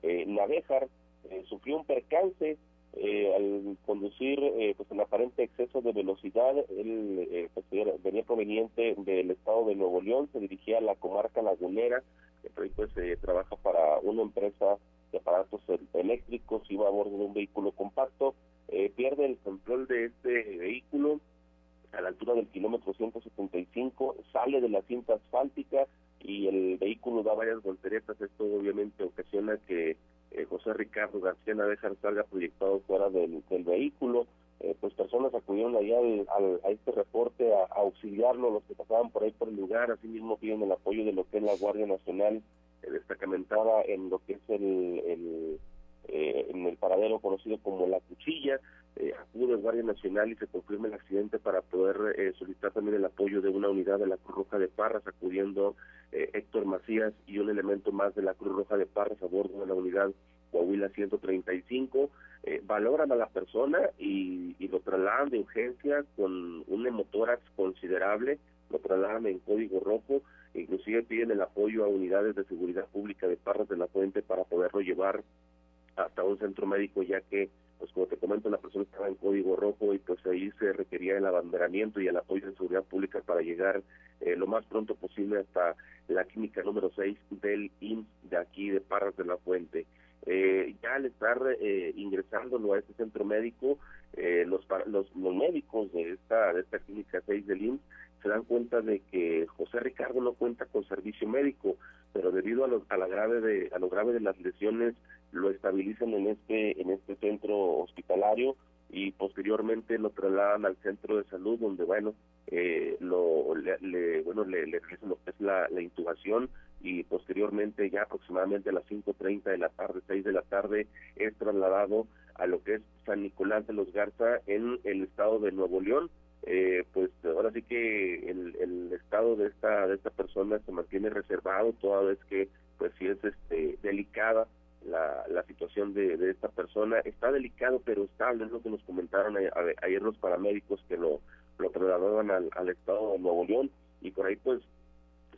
eh, Navejar, eh, sufrió un percance eh, al conducir eh, pues en aparente exceso de velocidad. Él eh, pues, venía proveniente del estado de Nuevo León, se dirigía a la comarca lagunera pues trabaja para una empresa de aparatos eléctricos, iba a bordo de un vehículo compacto, eh, pierde el control de este vehículo a la altura del kilómetro 175, sale de la cinta asfáltica y el vehículo da varias volteretas, esto obviamente ocasiona que eh, José Ricardo García Navejar salga proyectado fuera del, vehículo, eh, pues personas acudieron allá a este reporte a, auxiliarlo, los que pasaban por ahí por el lugar, así mismo piden el apoyo de lo que es la Guardia Nacional eh, destacamentada en lo que es el, eh, en el paradero conocido como La Cuchilla, acude Guardia Nacional y se confirma el accidente para poder solicitar también el apoyo de una unidad de la Cruz Roja de Parras, acudiendo Héctor Macías y un elemento más de la Cruz Roja de Parras a bordo de la unidad Coahuila 135, eh, valoran a la persona y, lo trasladan de urgencia con un hemotórax considerable, lo trasladan en código rojo, inclusive piden el apoyo a unidades de seguridad pública de Parras de la Fuente para poderlo llevar hasta un centro médico, ya que, pues como te comento, la persona estaba en código rojo y pues ahí se requería el abanderamiento y el apoyo de seguridad pública para llegar eh, lo más pronto posible hasta la clínica número 6 del IMSS de aquí de Parras de la Fuente. Eh, ya al estar eh, ingresándolo a este centro médico, eh, los, los, médicos de esta, de esta clínica 6 del IMSS se dan cuenta de que José Ricardo no cuenta con servicio médico, pero debido a lo, a la grave de, a lo grave de las lesiones lo estabilizan en este, en este centro hospitalario y posteriormente lo trasladan al centro de salud donde bueno eh, lo le, bueno le, le realizan lo que es la, intubación y posteriormente ya aproximadamente a las 5.30 de la tarde, 6 de la tarde, es trasladado a lo que es San Nicolás de los Garza en el estado de Nuevo León. Eh, pues ahora sí que el, el, estado de esta de esta persona se mantiene reservado toda vez que pues sí es este delicada la, la situación de, de esta persona. Está delicado pero estable es lo que nos comentaron ayer los paramédicos que lo lo trasladaban al, al estado de Nuevo León y por ahí pues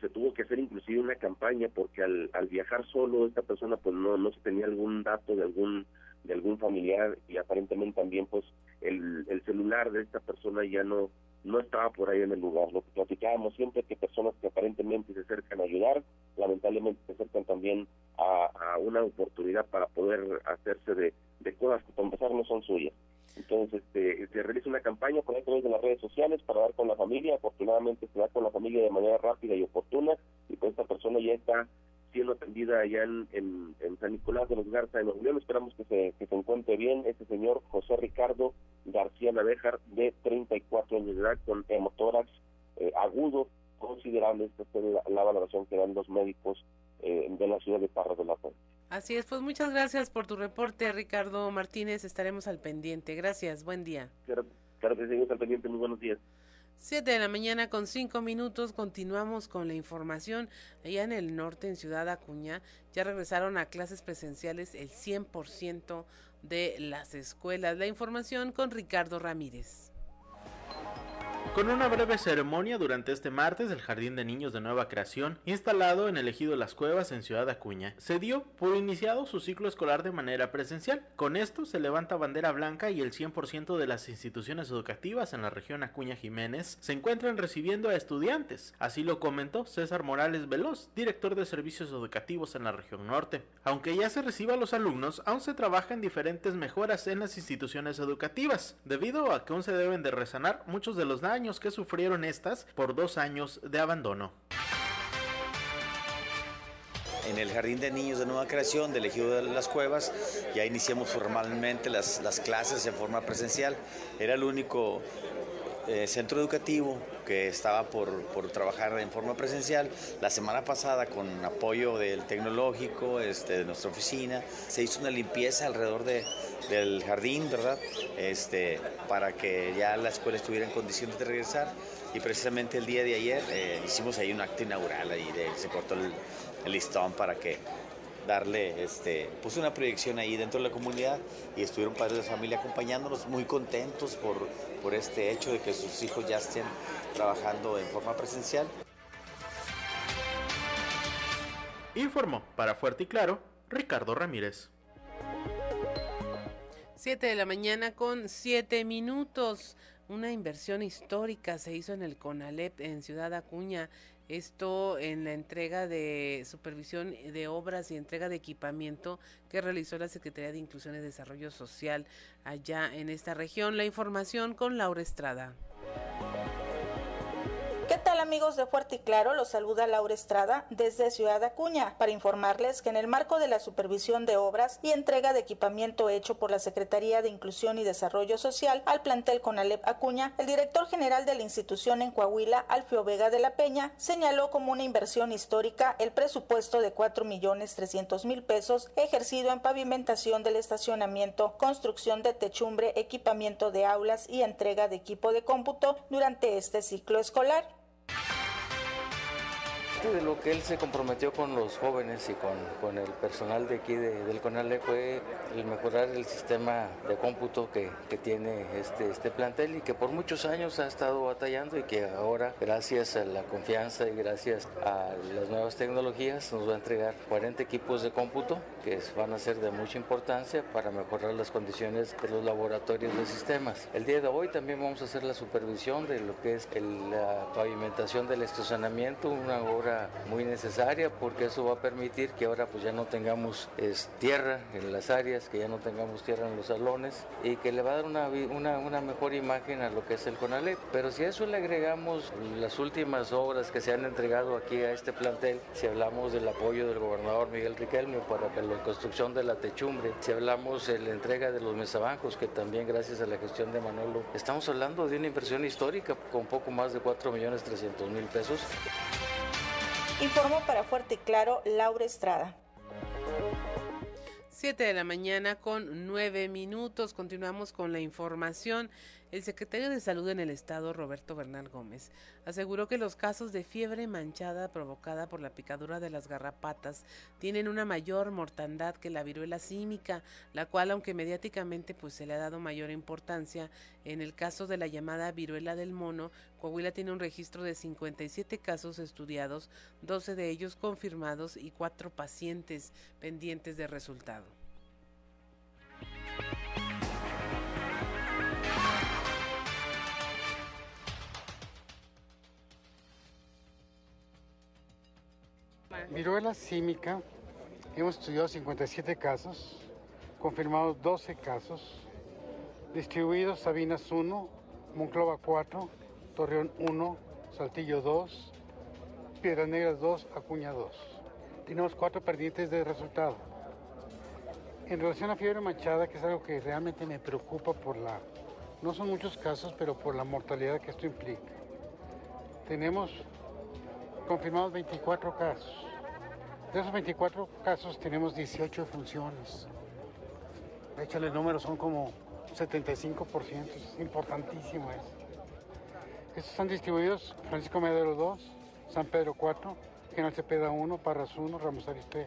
se tuvo que hacer inclusive una campaña porque al, al viajar solo esta persona pues no no se tenía algún dato de algún de algún familiar y aparentemente también pues el, el celular de esta persona ya no no estaba por ahí en el lugar. Lo que platicábamos siempre que personas que aparentemente se acercan a ayudar, lamentablemente se acercan también a, una oportunidad para poder hacerse de, cosas que para empezar no son suyas. Entonces, este, se realiza una campaña por a través de las redes sociales para dar con la familia. Afortunadamente, se da con la familia de manera rápida y oportuna. Y pues esta persona ya está siendo atendida allá en, en, San Nicolás de los Garza, en Nuevo León. Esperamos que se, que se encuentre bien este señor José Ricardo García Navejar, de 34 años de edad, con hemotórax eh, agudo considerable. Esta es la, la, valoración que dan los médicos eh, de la ciudad de Parras de la Fuente. Así es, pues muchas gracias por tu reporte, Ricardo Martínez. Estaremos al pendiente. Gracias, buen día. Claro, claro que seguimos al pendiente. Muy buenos días. Siete de la mañana con cinco minutos continuamos con la información. Allá en el norte, en Ciudad Acuña, ya regresaron a clases presenciales el 100% de las escuelas. La información con Ricardo Ramírez. Con una breve ceremonia durante este martes del Jardín de Niños de Nueva Creación, instalado en el Ejido Las Cuevas en Ciudad Acuña, se dio por iniciado su ciclo escolar de manera presencial. Con esto se levanta bandera blanca y el 100% de las instituciones educativas en la región Acuña Jiménez se encuentran recibiendo a estudiantes. Así lo comentó César Morales Veloz, director de servicios educativos en la región norte. Aunque ya se reciba a los alumnos, aún se trabaja en diferentes mejoras en las instituciones educativas, debido a que aún se deben de resanar muchos de los daños que sufrieron estas por dos años de abandono. En el Jardín de Niños de Nueva Creación del Ejido de las Cuevas ya iniciamos formalmente las, las clases en forma presencial. Era el único eh, centro educativo que estaba por, por, trabajar en forma presencial. La semana pasada, con apoyo del tecnológico, este, de nuestra oficina, se hizo una limpieza alrededor de, del jardín, ¿verdad? Este, para que ya la escuela estuviera en condiciones de regresar. Y precisamente el día de ayer eh, hicimos ahí un acto inaugural, ahí se cortó el, el listón para que darle, este, puse una proyección ahí dentro de la comunidad y estuvieron padres de familia acompañándonos, muy contentos por, por este hecho de que sus hijos ya estén trabajando en forma presencial. Informó para Fuerte y Claro Ricardo Ramírez. 7 de la mañana con 7 minutos. Una inversión histórica se hizo en el CONALEP en Ciudad Acuña. Esto en la entrega de supervisión de obras y entrega de equipamiento que realizó la Secretaría de Inclusión y Desarrollo Social allá en esta región. La información con Laura Estrada. ¿Qué tal amigos de Fuerte y Claro? Los saluda Laura Estrada desde Ciudad Acuña para informarles que en el marco de la supervisión de obras y entrega de equipamiento hecho por la Secretaría de Inclusión y Desarrollo Social al plantel Conalep Acuña, el director general de la institución en Coahuila, Alfio Vega de la Peña, señaló como una inversión histórica el presupuesto de 4 millones 300 mil pesos ejercido en pavimentación del estacionamiento, construcción de techumbre, equipamiento de aulas y entrega de equipo de cómputo durante este ciclo escolar de lo que él se comprometió con los jóvenes y con, con el personal de aquí de, del CONALE fue el mejorar el sistema de cómputo que, que, tiene este, este plantel y que por muchos años ha estado batallando y que ahora, gracias a la confianza y gracias a las nuevas tecnologías, nos va a entregar 40 equipos de cómputo que van a ser de mucha importancia para mejorar las condiciones de los laboratorios de sistemas. El día de hoy también vamos a hacer la supervisión de lo que es la pavimentación del estacionamiento, una obra muy necesaria porque eso va a permitir que ahora pues ya no tengamos tierra en las áreas, que ya no tengamos tierra en los salones y que le va a dar una, una, una mejor imagen a lo que es el CONALEP. Pero si a eso le agregamos las últimas obras que se han entregado aquí a este plantel, si hablamos del apoyo del gobernador Miguel Riquelme para la construcción de la techumbre, si hablamos de la entrega de los mesabancos, que también gracias a la gestión de Manolo, estamos hablando de una inversión histórica con poco más de 4 millones 300 mil pesos. Informó para Fuerte y Claro Laura Estrada. 7 de la mañana con 9 minutos. Continuamos con la información. El secretario de Salud en el Estado, Roberto Bernal Gómez, aseguró que los casos de fiebre manchada provocada por la picadura de las garrapatas tienen una mayor mortandad que la viruela símica, la cual, aunque mediáticamente pues se le ha dado mayor importancia, en el caso de la llamada viruela del mono, Coahuila tiene un registro de 57 casos estudiados, 12 de ellos confirmados y 4 pacientes pendientes de resultado. Viruela símica, hemos estudiado 57 casos, confirmados 12 casos, distribuidos Sabinas 1, Monclova 4, Torreón 1, Saltillo 2, Piedras Negras 2, Acuña 2. Tenemos cuatro pendientes de resultado. En relación a fiebre manchada, que es algo que realmente me preocupa por la, no son muchos casos, pero por la mortalidad que esto implica. Tenemos confirmados 24 casos. De esos 24 casos tenemos 18 funciones. Échale el número, son como 75%, es importantísimo eso. Estos están distribuidos Francisco Medero 2, San Pedro 4, General Cepeda 1, Parras 1, Ramos Arispe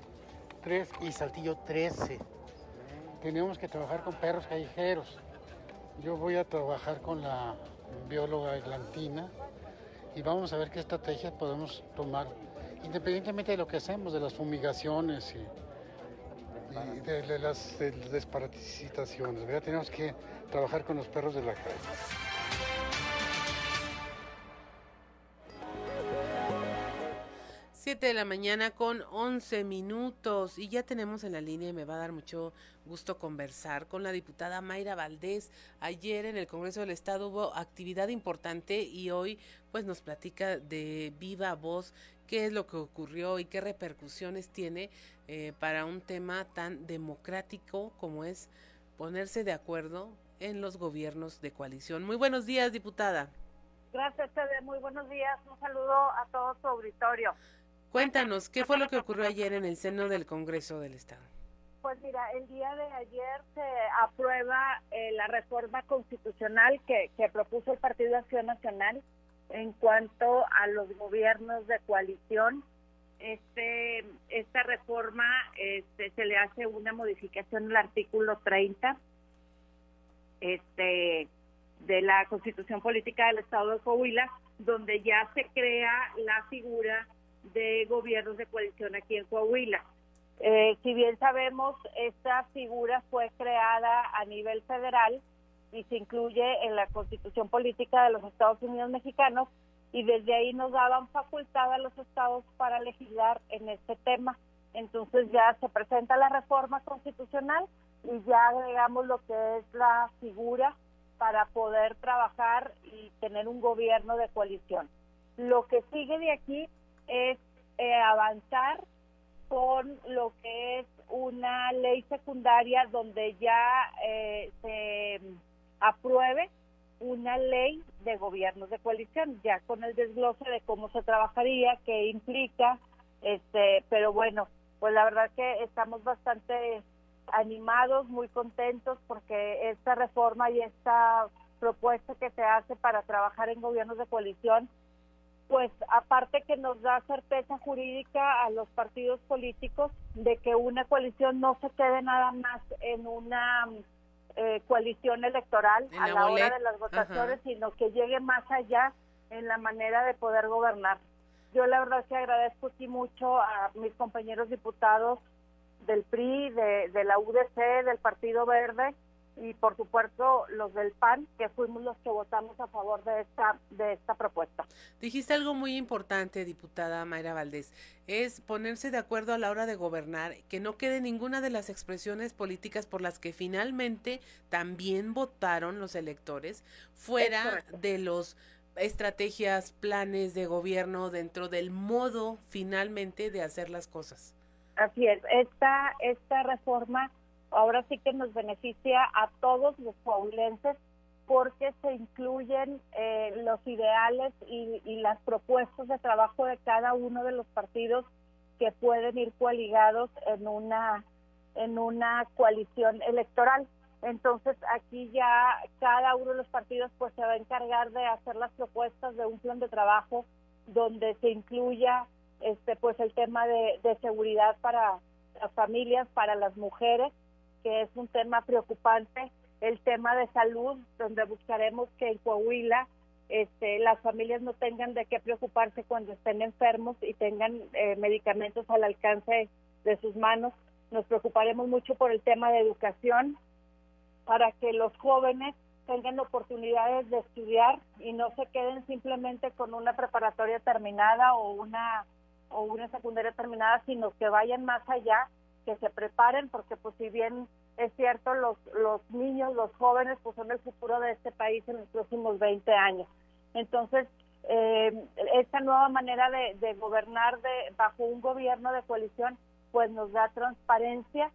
3 y Saltillo 13. Tenemos que trabajar con perros callejeros. Yo voy a trabajar con la bióloga atlantina, y vamos a ver qué estrategias podemos tomar, independientemente de lo que hacemos, de las fumigaciones y, de, las desparasitaciones. Tenemos que trabajar con los perros de la calle. 7 de la mañana con 11 minutos y ya tenemos en la línea y me va a dar mucho gusto conversar con la diputada Mayra Valdés. Ayer en el Congreso del Estado hubo actividad importante y hoy pues nos platica de viva voz qué es lo que ocurrió y qué repercusiones tiene eh, para un tema tan democrático como es ponerse de acuerdo en los gobiernos de coalición. Muy buenos días, diputada. Gracias, Tede. Muy buenos días. Un saludo a todo su auditorio. Cuéntanos, ¿qué fue lo que ocurrió ayer en el seno del Congreso del Estado? Pues mira, el día de ayer se aprueba eh, la reforma constitucional que, propuso el Partido de Acción Nacional en cuanto a los gobiernos de coalición. Este, esta reforma este, se le hace una modificación al artículo 30 este, de la Constitución Política del Estado de Coahuila, donde ya se crea la figura de gobiernos de coalición aquí en Coahuila. Eh, si bien sabemos, esta figura fue creada a nivel federal y se incluye en la constitución política de los Estados Unidos mexicanos y desde ahí nos daban facultad a los estados para legislar en este tema. Entonces ya se presenta la reforma constitucional y ya agregamos lo que es la figura para poder trabajar y tener un gobierno de coalición. Lo que sigue de aquí es eh, avanzar con lo que es una ley secundaria donde ya eh, se apruebe una ley de gobiernos de coalición, ya con el desglose de cómo se trabajaría, qué implica, este, pero bueno, pues la verdad que estamos bastante animados, muy contentos porque esta reforma y esta propuesta que se hace para trabajar en gobiernos de coalición pues aparte que nos da certeza jurídica a los partidos políticos de que una coalición no se quede nada más en una eh, coalición electoral a la hora de las votaciones, sino que llegue más allá en la manera de poder gobernar. Yo la verdad que agradezco aquí mucho a mis compañeros diputados del PRI, de, de la UDC, del Partido Verde, y por supuesto los del PAN que fuimos los que votamos a favor de esta de esta propuesta. Dijiste algo muy importante, diputada Mayra Valdés, es ponerse de acuerdo a la hora de gobernar, que no quede ninguna de las expresiones políticas por las que finalmente también votaron los electores fuera de los estrategias, planes de gobierno dentro del modo finalmente de hacer las cosas. Así es, esta esta reforma ahora sí que nos beneficia a todos los coahuilenses porque se incluyen eh, los ideales y, las propuestas de trabajo de cada uno de los partidos que pueden ir coaligados en una en una coalición electoral. Entonces aquí ya cada uno de los partidos pues se va a encargar de hacer las propuestas de un plan de trabajo donde se incluya este pues el tema de seguridad para las familias, para las mujeres que es un tema preocupante, el tema de salud, donde buscaremos que en Coahuila este, las familias no tengan de qué preocuparse cuando estén enfermos y tengan eh, medicamentos al alcance de sus manos. Nos preocuparemos mucho por el tema de educación para que los jóvenes tengan oportunidades de estudiar y no se queden simplemente con una preparatoria terminada o una o una secundaria terminada, sino que vayan más allá que se preparen porque pues si bien es cierto los los niños los jóvenes pues son el futuro de este país en los próximos 20 años. Entonces eh, esta nueva manera de, de gobernar de bajo un gobierno de coalición pues nos da transparencia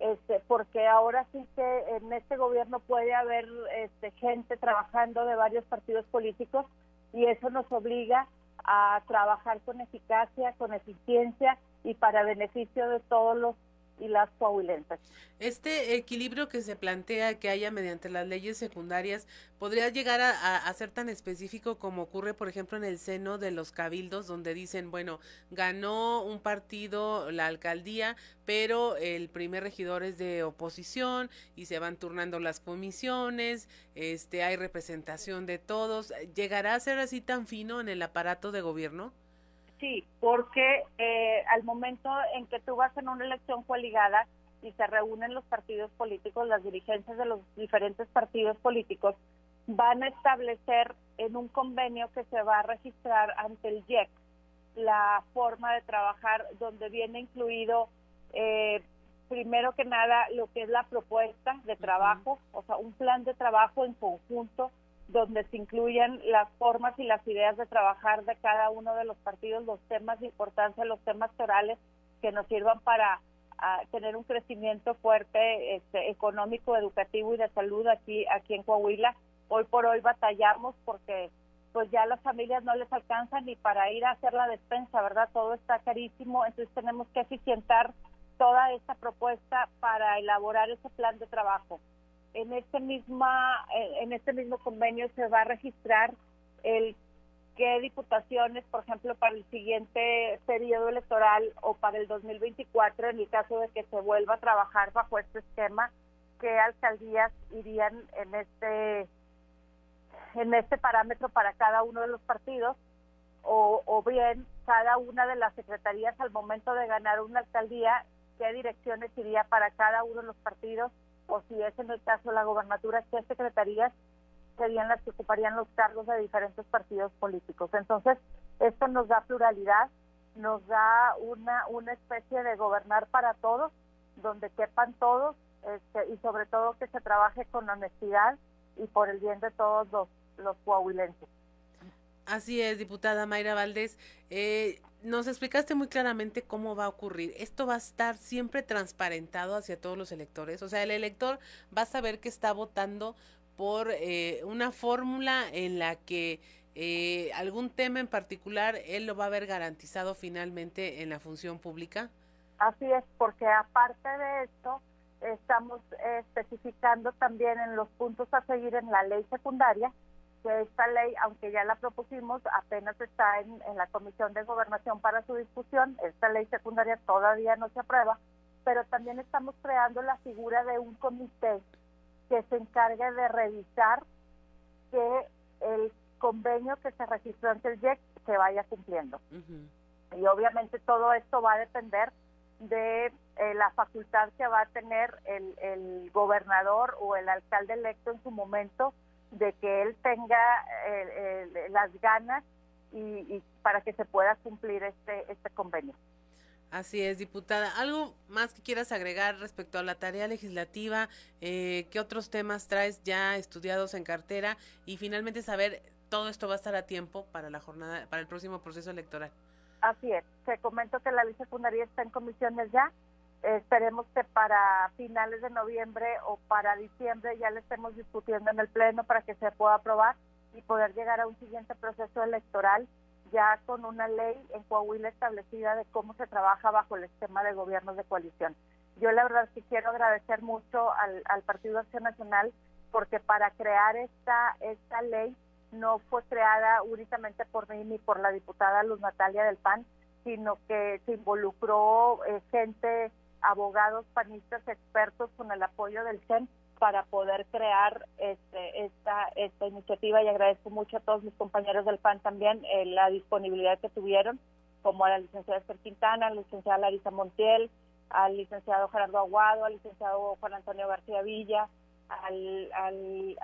este porque ahora sí que en este gobierno puede haber este gente trabajando de varios partidos políticos y eso nos obliga a trabajar con eficacia, con eficiencia y para beneficio de todos los y las coahuilenses. Este equilibrio que se plantea que haya mediante las leyes secundarias podría llegar a, ser tan específico como ocurre, por ejemplo, en el seno de los cabildos, donde dicen, bueno, ganó un partido la alcaldía, pero el primer regidor es de oposición y se van turnando las comisiones, este, hay representación de todos. ¿Llegará a ser así tan fino en el aparato de gobierno? Sí, porque eh, al momento en que tú vas en una elección coaligada y se reúnen los partidos políticos, las dirigencias de los diferentes partidos políticos, van a establecer en un convenio que se va a registrar ante el IEC la forma de trabajar donde viene incluido eh, primero que nada lo que es la propuesta de trabajo, o sea, un plan de trabajo en conjunto donde se incluyen las formas y las ideas de trabajar de cada uno de los partidos, los temas de importancia, los temas torales que nos sirvan para ah, tener un crecimiento fuerte este, económico, educativo y de salud aquí aquí en Coahuila. Hoy por hoy batallamos porque pues ya las familias no les alcanzan ni para ir a hacer la despensa, ¿verdad? Todo está carísimo, entonces tenemos que eficientar toda esta propuesta para elaborar ese plan de trabajo en este misma en este mismo convenio se va a registrar el qué diputaciones, por ejemplo, para el siguiente periodo electoral o para el 2024, en el caso de que se vuelva a trabajar bajo este esquema, qué alcaldías irían en este en este parámetro para cada uno de los partidos o, o bien cada una de las secretarías al momento de ganar una alcaldía, qué direcciones iría para cada uno de los partidos o si es en el caso de la gobernatura, qué secretarías serían las que ocuparían los cargos de diferentes partidos políticos. Entonces, esto nos da pluralidad, nos da una, una especie de gobernar para todos, donde quepan todos este, y sobre todo que se trabaje con honestidad y por el bien de todos los, los coahuilenses. Así es, diputada Mayra Valdés. Eh, nos explicaste muy claramente cómo va a ocurrir. Esto va a estar siempre transparentado hacia todos los electores. O sea, el elector va a saber que está votando por eh, una fórmula en la que eh, algún tema en particular él lo va a ver garantizado finalmente en la función pública. Así es, porque aparte de esto, estamos especificando también en los puntos a seguir en la ley secundaria esta ley, aunque ya la propusimos, apenas está en, la Comisión de Gobernación para su discusión. Esta ley secundaria todavía no se aprueba, pero también estamos creando la figura de un comité que se encargue de revisar que el convenio que se registró ante el JEC se vaya cumpliendo. Y obviamente todo esto va a depender de eh, la facultad que va a tener el, el gobernador o el alcalde electo en su momento de que él tenga las ganas y, para que se pueda cumplir este, este convenio. Así es, diputada. ¿Algo más que quieras agregar respecto a la tarea legislativa? Eh, ¿Qué otros temas traes ya estudiados en cartera? Y finalmente saber, todo esto va a estar a tiempo para la jornada, para el próximo proceso electoral. Así es. Te comento que la ley secundaria está en comisiones ya esperemos que para finales de noviembre o para diciembre ya le estemos discutiendo en el Pleno para que se pueda aprobar y poder llegar a un siguiente proceso electoral ya con una ley en Coahuila establecida de cómo se trabaja bajo el esquema de gobiernos de coalición. Yo la verdad que quiero agradecer mucho al, al Partido Acción Nacional porque para crear esta, esta ley no fue creada únicamente por mí ni por la diputada Luz Natalia del PAN, sino que se involucró eh, gente abogados panistas expertos con el apoyo del CEN para poder crear este, esta, esta iniciativa. Y agradezco mucho a todos mis compañeros del PAN también eh, la disponibilidad que tuvieron, como a la licenciada Esther Quintana, a la licenciada Larisa Montiel, al licenciado Gerardo Aguado, al licenciado Juan Antonio García Villa, al, al,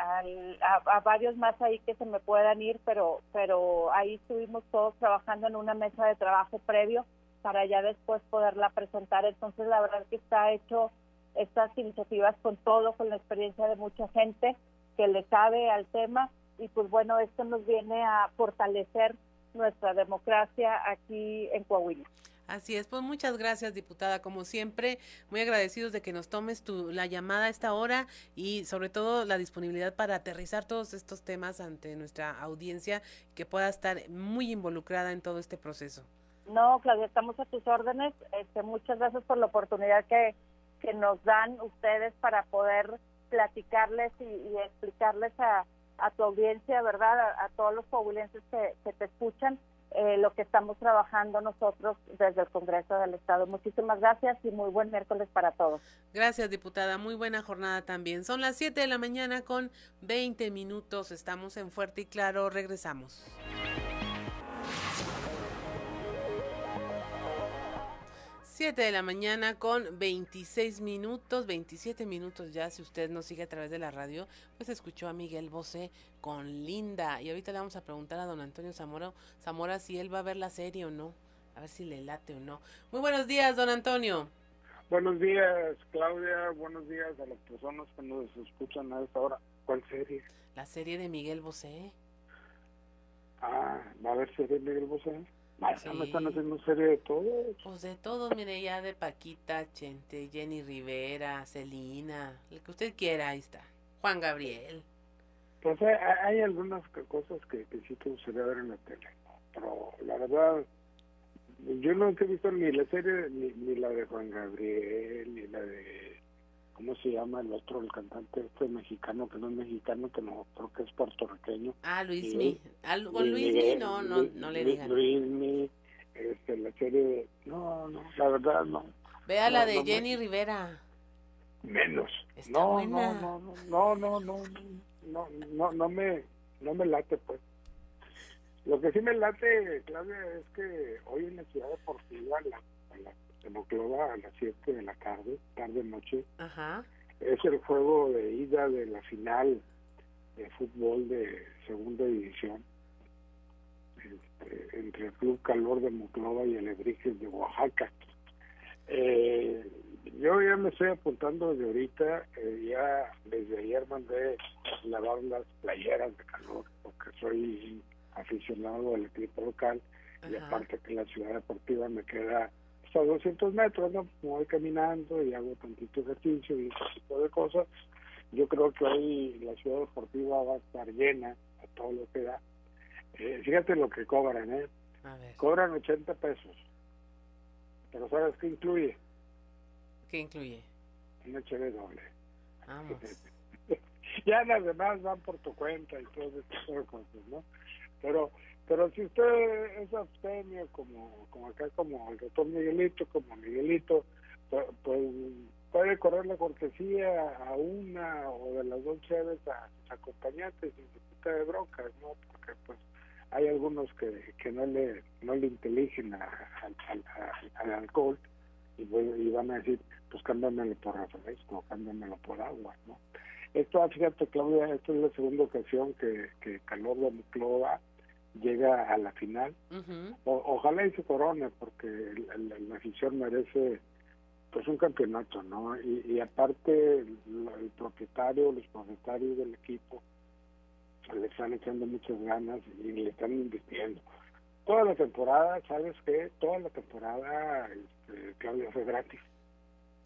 a, a, varios más ahí que se me puedan ir, pero, pero ahí estuvimos todos trabajando en una mesa de trabajo previo para ya después poderla presentar. Entonces, la verdad que está hecho estas iniciativas con todo, con la experiencia de mucha gente que le sabe al tema y pues bueno, esto nos viene a fortalecer nuestra democracia aquí en Coahuila. Así es, pues muchas gracias, diputada. Como siempre, muy agradecidos de que nos tomes tu, la llamada a esta hora y sobre todo la disponibilidad para aterrizar todos estos temas ante nuestra audiencia que pueda estar muy involucrada en todo este proceso. No, Claudia, estamos a tus órdenes. Este, muchas gracias por la oportunidad que, que nos dan ustedes para poder platicarles y, explicarles a, a, tu audiencia, ¿verdad? A, todos los coahuilenses que, que te escuchan, eh, lo que estamos trabajando nosotros desde el Congreso del Estado. Muchísimas gracias y muy buen miércoles para todos. Gracias, diputada. Muy buena jornada también. Son las 7 de la mañana con 20 minutos. Estamos en Fuerte y Claro. Regresamos. 7 de la mañana con 26 minutos, 27 minutos ya, si usted nos sigue a través de la radio, pues escuchó a Miguel Bosé con Linda. Y ahorita le vamos a preguntar a don Antonio Zamora, Zamora si él va a ver la serie o no, a ver si le late o no. Muy buenos días, don Antonio. Buenos días, Claudia, buenos días a las personas que nos escuchan a esta hora. ¿Cuál serie? La serie de Miguel Bosé. Ah, ¿va a haber serie de Miguel Bosé? Me están haciendo serie de todos. Pues de todos, mire, ya de Paquita, Chente, Jenny Rivera, Celina, lo que usted quiera, ahí está. Juan Gabriel. Pues hay, algunas cosas que, que sí te gustaría ver en la tele, pero la verdad, yo no he visto ni la serie, ni, ni la de Juan Gabriel, ni la de ¿cómo se llama el otro, el cantante este mexicano, que no es mexicano, que no, creo que es puertorriqueño? Ah, Luis Mi. Con Luis Mi no, no, no le digan. Luis Mi, este, la serie, no, no, la verdad no. Vea la de Jenny Rivera. Menos. no, no, no, no, no, no, no, no, no, no me, no me late pues. Lo que sí me late, Claudia, es que hoy en la ciudad deportiva, la, la de Moclova a las 7 de la tarde, tarde-noche. Es el juego de ida de la final de fútbol de segunda división este, entre el Club Calor de Moclova y el Ebrijes de Oaxaca. Eh, yo ya me estoy apuntando desde ahorita, eh, ya desde ayer mandé lavar las playeras de calor porque soy aficionado al equipo local y aparte que la ciudad deportiva me queda a 200 metros, ¿no? voy caminando y hago tantito ejercicio y ese tipo de cosas. Yo creo que hoy la ciudad deportiva va a estar llena a todo lo que da. Eh, fíjate lo que cobran, ¿eh? Cobran 80 pesos. Pero ¿sabes qué incluye? ¿Qué incluye? Un HD doble. ya las demás van por tu cuenta y todo ese tipo de cosas, ¿no? Pero pero si usted es abstemio, como, como acá, como el doctor Miguelito, como Miguelito, pues, puede correr la cortesía a una o de las dos chaves a sus acompañantes sin disputa de broncas, ¿no? Porque pues hay algunos que, que no le no le inteligen al alcohol y, y, van a decir, pues cámbiamelo por refresco, cámbiamelo por agua, ¿no? Esto, fíjate Claudia, esta es la segunda ocasión que, que Calor de Muclova llega a la final. ojalá y se corone, porque la, afición merece pues un campeonato, ¿no? Y, aparte el, propietario, los propietarios del equipo le están echando muchas ganas y le están invirtiendo. Toda la temporada, ¿sabes qué? Toda la temporada, este, Claudia, fue gratis.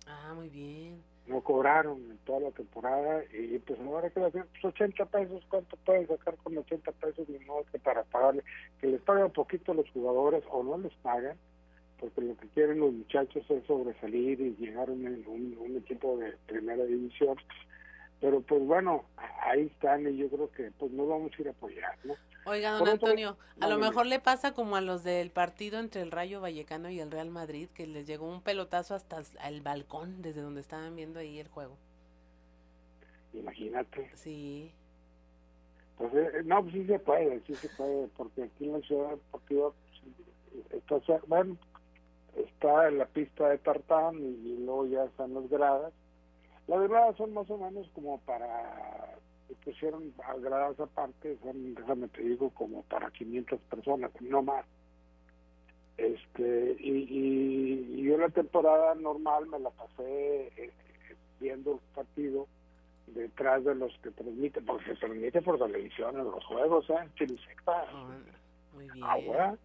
Ah, muy bien no cobraron en toda la temporada y pues ahora que pues 80 pesos, ¿cuánto pueden sacar con 80 pesos? Ni modo que para pagarle, que les pagan poquito a los jugadores o no les pagan, porque lo que quieren los muchachos es sobresalir y llegar a un, un equipo de primera división pero pues bueno, ahí están y yo creo que pues no vamos a ir a apoyar, ¿no? Oiga, don Antonio, a lo mejor le pasa como a los del partido entre el Rayo Vallecano y el Real Madrid, que les llegó un pelotazo hasta el balcón desde donde estaban viendo ahí el juego. Imagínate. Sí. Pues eh, no, pues sí se puede, sí se puede, porque aquí en la ciudad deportiva, pues, está, bueno, está en la pista de tartán y luego ya están las gradas la verdad son más o menos como para, pusieron gradas aparte, son, déjame te digo, como para 500 personas, no más. Este, y, y, yo la temporada normal me la pasé eh, viendo el partido detrás de los que transmiten, porque se transmite por televisión en los juegos, ¿eh? Ah, muy bien. Ahora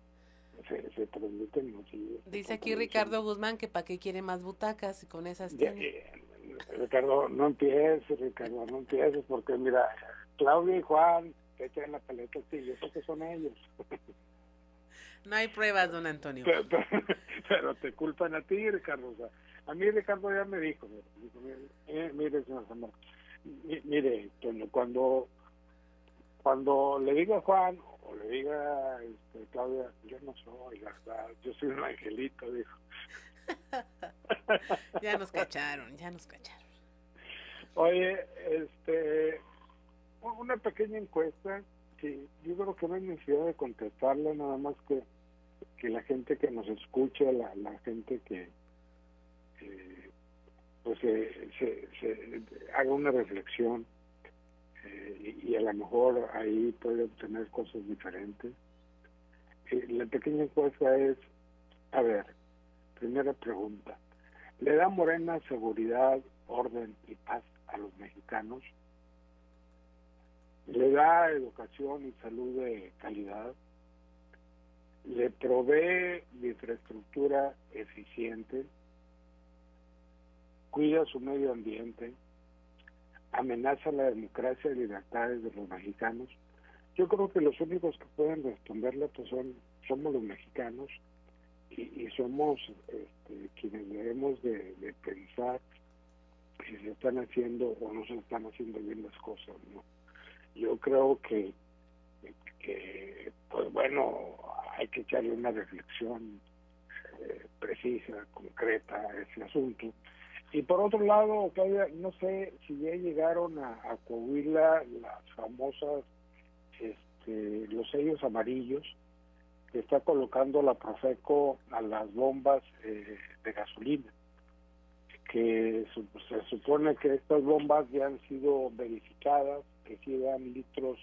se, se transmiten Dice aquí Ricardo Guzmán que para qué quiere más butacas y con esas tiene. Ricardo, no empieces, Ricardo, no empieces, porque mira, Claudia y Juan te echan la paleta ti, yo sé que son ellos. No hay pruebas, don Antonio. Pero, te culpan a ti, Ricardo. O sea, a mí Ricardo ya me dijo, mire, mire señor Zamora, mire, cuando, cuando le diga a Juan o le diga este, Claudia, yo no soy, la verdad, yo soy un angelito, dijo. ya nos cacharon, ya nos cacharon. Oye, este, una pequeña encuesta que yo creo que no hay necesidad de contestarla, nada más que, que la gente que nos escucha, la, la gente que, pues se, se, haga una reflexión eh, y, a lo mejor ahí puede obtener cosas diferentes. Eh, la pequeña encuesta es, a ver, primera pregunta, ¿le da Morena seguridad, orden y paz a los mexicanos? ¿Le da educación y salud de calidad? ¿Le provee infraestructura eficiente? cuida su medio ambiente, amenaza la democracia y libertades de los mexicanos. Yo creo que los únicos que pueden responderle pues son somos los mexicanos y, somos este, quienes debemos de, pensar si se están haciendo o no se están haciendo bien las cosas. ¿no? Yo creo que, que pues bueno, hay que echarle una reflexión eh, precisa, concreta a ese asunto y por otro lado, todavía no sé si ya llegaron a, Coahuila las famosas, este, los sellos amarillos que está colocando la Profeco a las bombas eh, de gasolina, que se supone que estas bombas ya han sido verificadas, que sí dan litros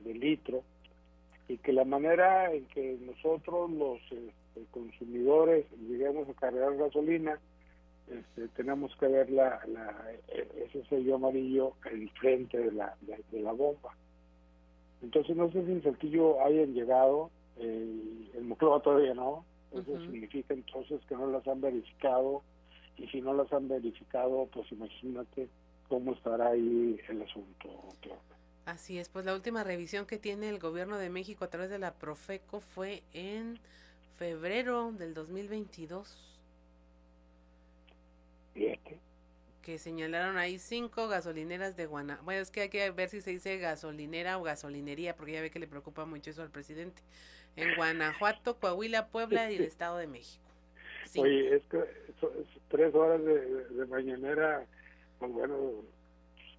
de litro, y que la manera en que nosotros los este, consumidores lleguemos a cargar gasolina este, tenemos que ver la, ese sello amarillo en frente de la, de, la bomba. Entonces no sé si en Saltillo hayan llegado, eh, el Moclova todavía no, eso significa entonces que no las han verificado y si no las han verificado, pues imagínate cómo estará ahí el asunto. Así es, pues la última revisión que tiene el gobierno de México a través de la Profeco fue en febrero del 2022 que señalaron ahí cinco gasolineras de Guanajuato. Bueno, es que hay que ver si se dice gasolinera o gasolinería, porque ya ve que le preocupa mucho eso al presidente. En Guanajuato, Coahuila, Puebla y el Estado de México. Oye, es que tres horas de, mañanera, pues bueno,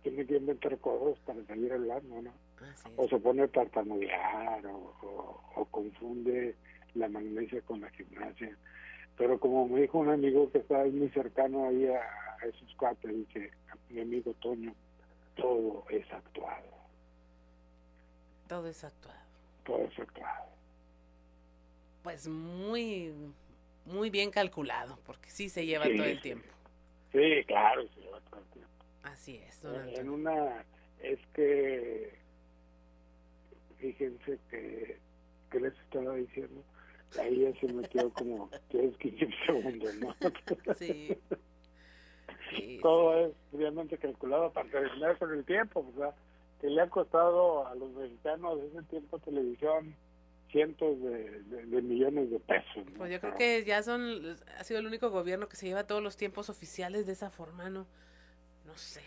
tiene que inventar cosas para salir hablando, ¿no? o se pone a tartamudear o, o confunde la magnesia con la gimnasia. Pero como me dijo un amigo que está muy cercano ahí a, esos cuates, dice mi amigo Toño, todo es actuado. Todo es actuado. Todo es actuado. Pues muy, muy bien calculado, porque sí se lleva todo el tiempo. Sí, claro, se lleva todo el tiempo. Así es, En una, es que, fíjense que, ¿qué les estaba diciendo? ahí ya se metió como 10, 15 segundos, ¿no? Sí. Todo es realmente calculado para terminar con el tiempo, o sea, que le ha costado a los mexicanos ese tiempo televisión cientos de, millones de pesos. Pues yo creo que ya son, ha sido el único gobierno que se lleva todos los tiempos oficiales de esa forma, ¿no? No sé.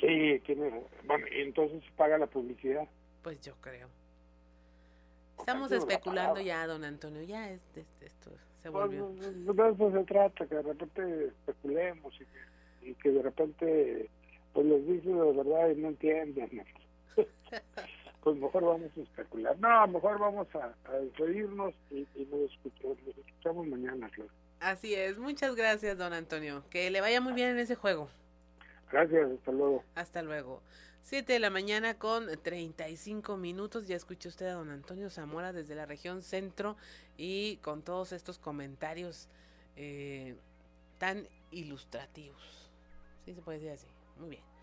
Sí, tiene, bueno, y entonces paga la publicidad. Pues yo creo. Estamos especulando ya, don Antonio, ya es, esto se volvió. de eso se trata, que de repente especulemos y que, de repente pues les dice de verdad y no entienden. pues mejor vamos a especular. No, mejor vamos a, a despedirnos y, nos, escuchamos, mañana, Así es, muchas gracias, don Antonio. Que le vaya muy bien en ese juego. Gracias, hasta luego. Hasta luego. 7 de la mañana con 35 minutos. Ya escuchó usted a don Antonio Zamora desde la región centro y con todos estos comentarios eh, tan ilustrativos. Sí, se puede decir así. Muy bien.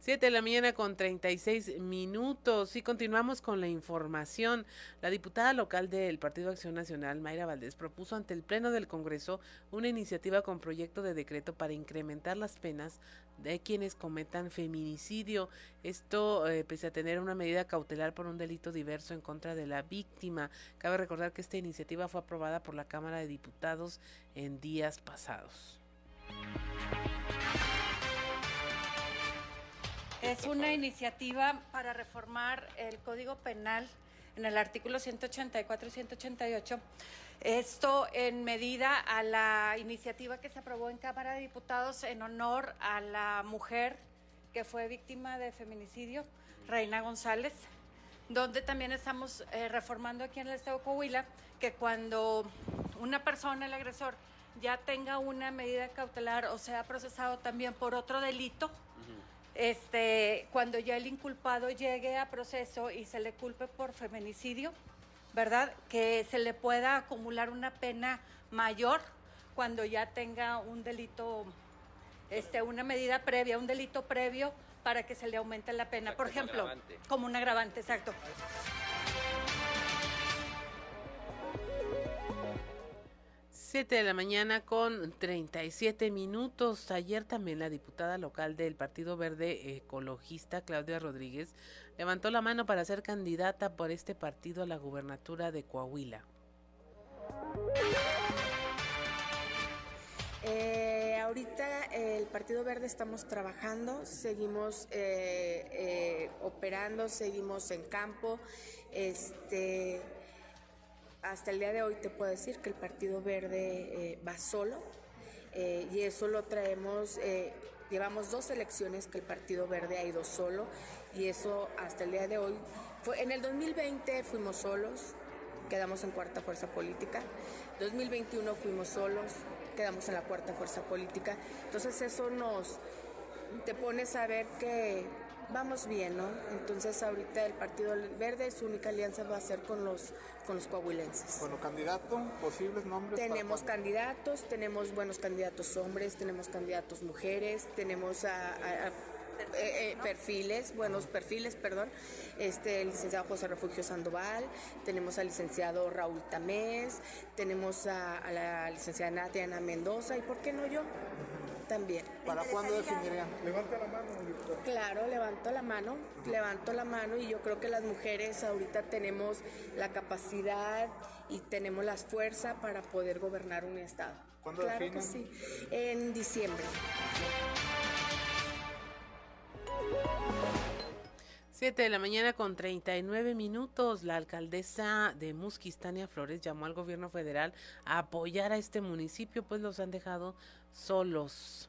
7 de la mañana con 36 minutos y continuamos con la información. La diputada local del Partido Acción Nacional, Mayra Valdés, propuso ante el Pleno del Congreso una iniciativa con proyecto de decreto para incrementar las penas de quienes cometan feminicidio. Esto eh, pese a tener una medida cautelar por un delito diverso en contra de la víctima. Cabe recordar que esta iniciativa fue aprobada por la Cámara de Diputados en días pasados. Es una iniciativa para reformar el Código Penal en el artículo 184 y 188. Esto en medida a la iniciativa que se aprobó en Cámara de Diputados en honor a la mujer que fue víctima de feminicidio, Reina González, donde también estamos eh, reformando aquí en el Estado de Coahuila que cuando una persona, el agresor, ya tenga una medida cautelar o sea procesado también por otro delito, este, cuando ya el inculpado llegue a proceso y se le culpe por feminicidio, ¿verdad? Que se le pueda acumular una pena mayor cuando ya tenga un delito, este, una medida previa, un delito previo para que se le aumente la pena. por ejemplo, como un agravante, exacto. 7 de la mañana con 37 minutos. Ayer también la diputada local del Partido Verde Ecologista, Claudia Rodríguez, levantó la mano para ser candidata por este partido a la gubernatura de Coahuila. Eh, ahorita el Partido Verde estamos trabajando, seguimos eh, eh, operando, seguimos en campo. Este, hasta el día de hoy te puedo decir que el Partido Verde eh, va solo eh, y eso lo traemos, eh, llevamos dos elecciones que el Partido Verde ha ido solo y eso hasta el día de hoy, fue, en el 2020 fuimos solos, quedamos en cuarta fuerza política, 2021 fuimos solos, quedamos en la cuarta fuerza política, entonces eso nos, te pones a ver que vamos bien, ¿no? Entonces ahorita el Partido Verde, su única alianza va a ser con los, con los coahuilenses. Bueno, candidato, posibles nombres. Tenemos candidatos, tenemos buenos candidatos hombres, tenemos candidatos mujeres, tenemos a, eh, eh, perfiles, buenos perfiles, perdón. Este, el licenciado José Refugio Sandoval, tenemos al licenciado Raúl Tamés, tenemos a, a la licenciada Natiana Mendoza y ¿por qué no yo? También. ¿Para cuándo definirían? Levanta la mano. Claro, levanto la mano, levanto la mano y yo creo que las mujeres ahorita tenemos la capacidad y tenemos la fuerza para poder gobernar un estado. ¿Cuándo claro que sí, en diciembre. 7 de la mañana con 39 minutos, la alcaldesa de Musquis, Tania Flores, llamó al gobierno federal a apoyar a este municipio, pues los han dejado solos.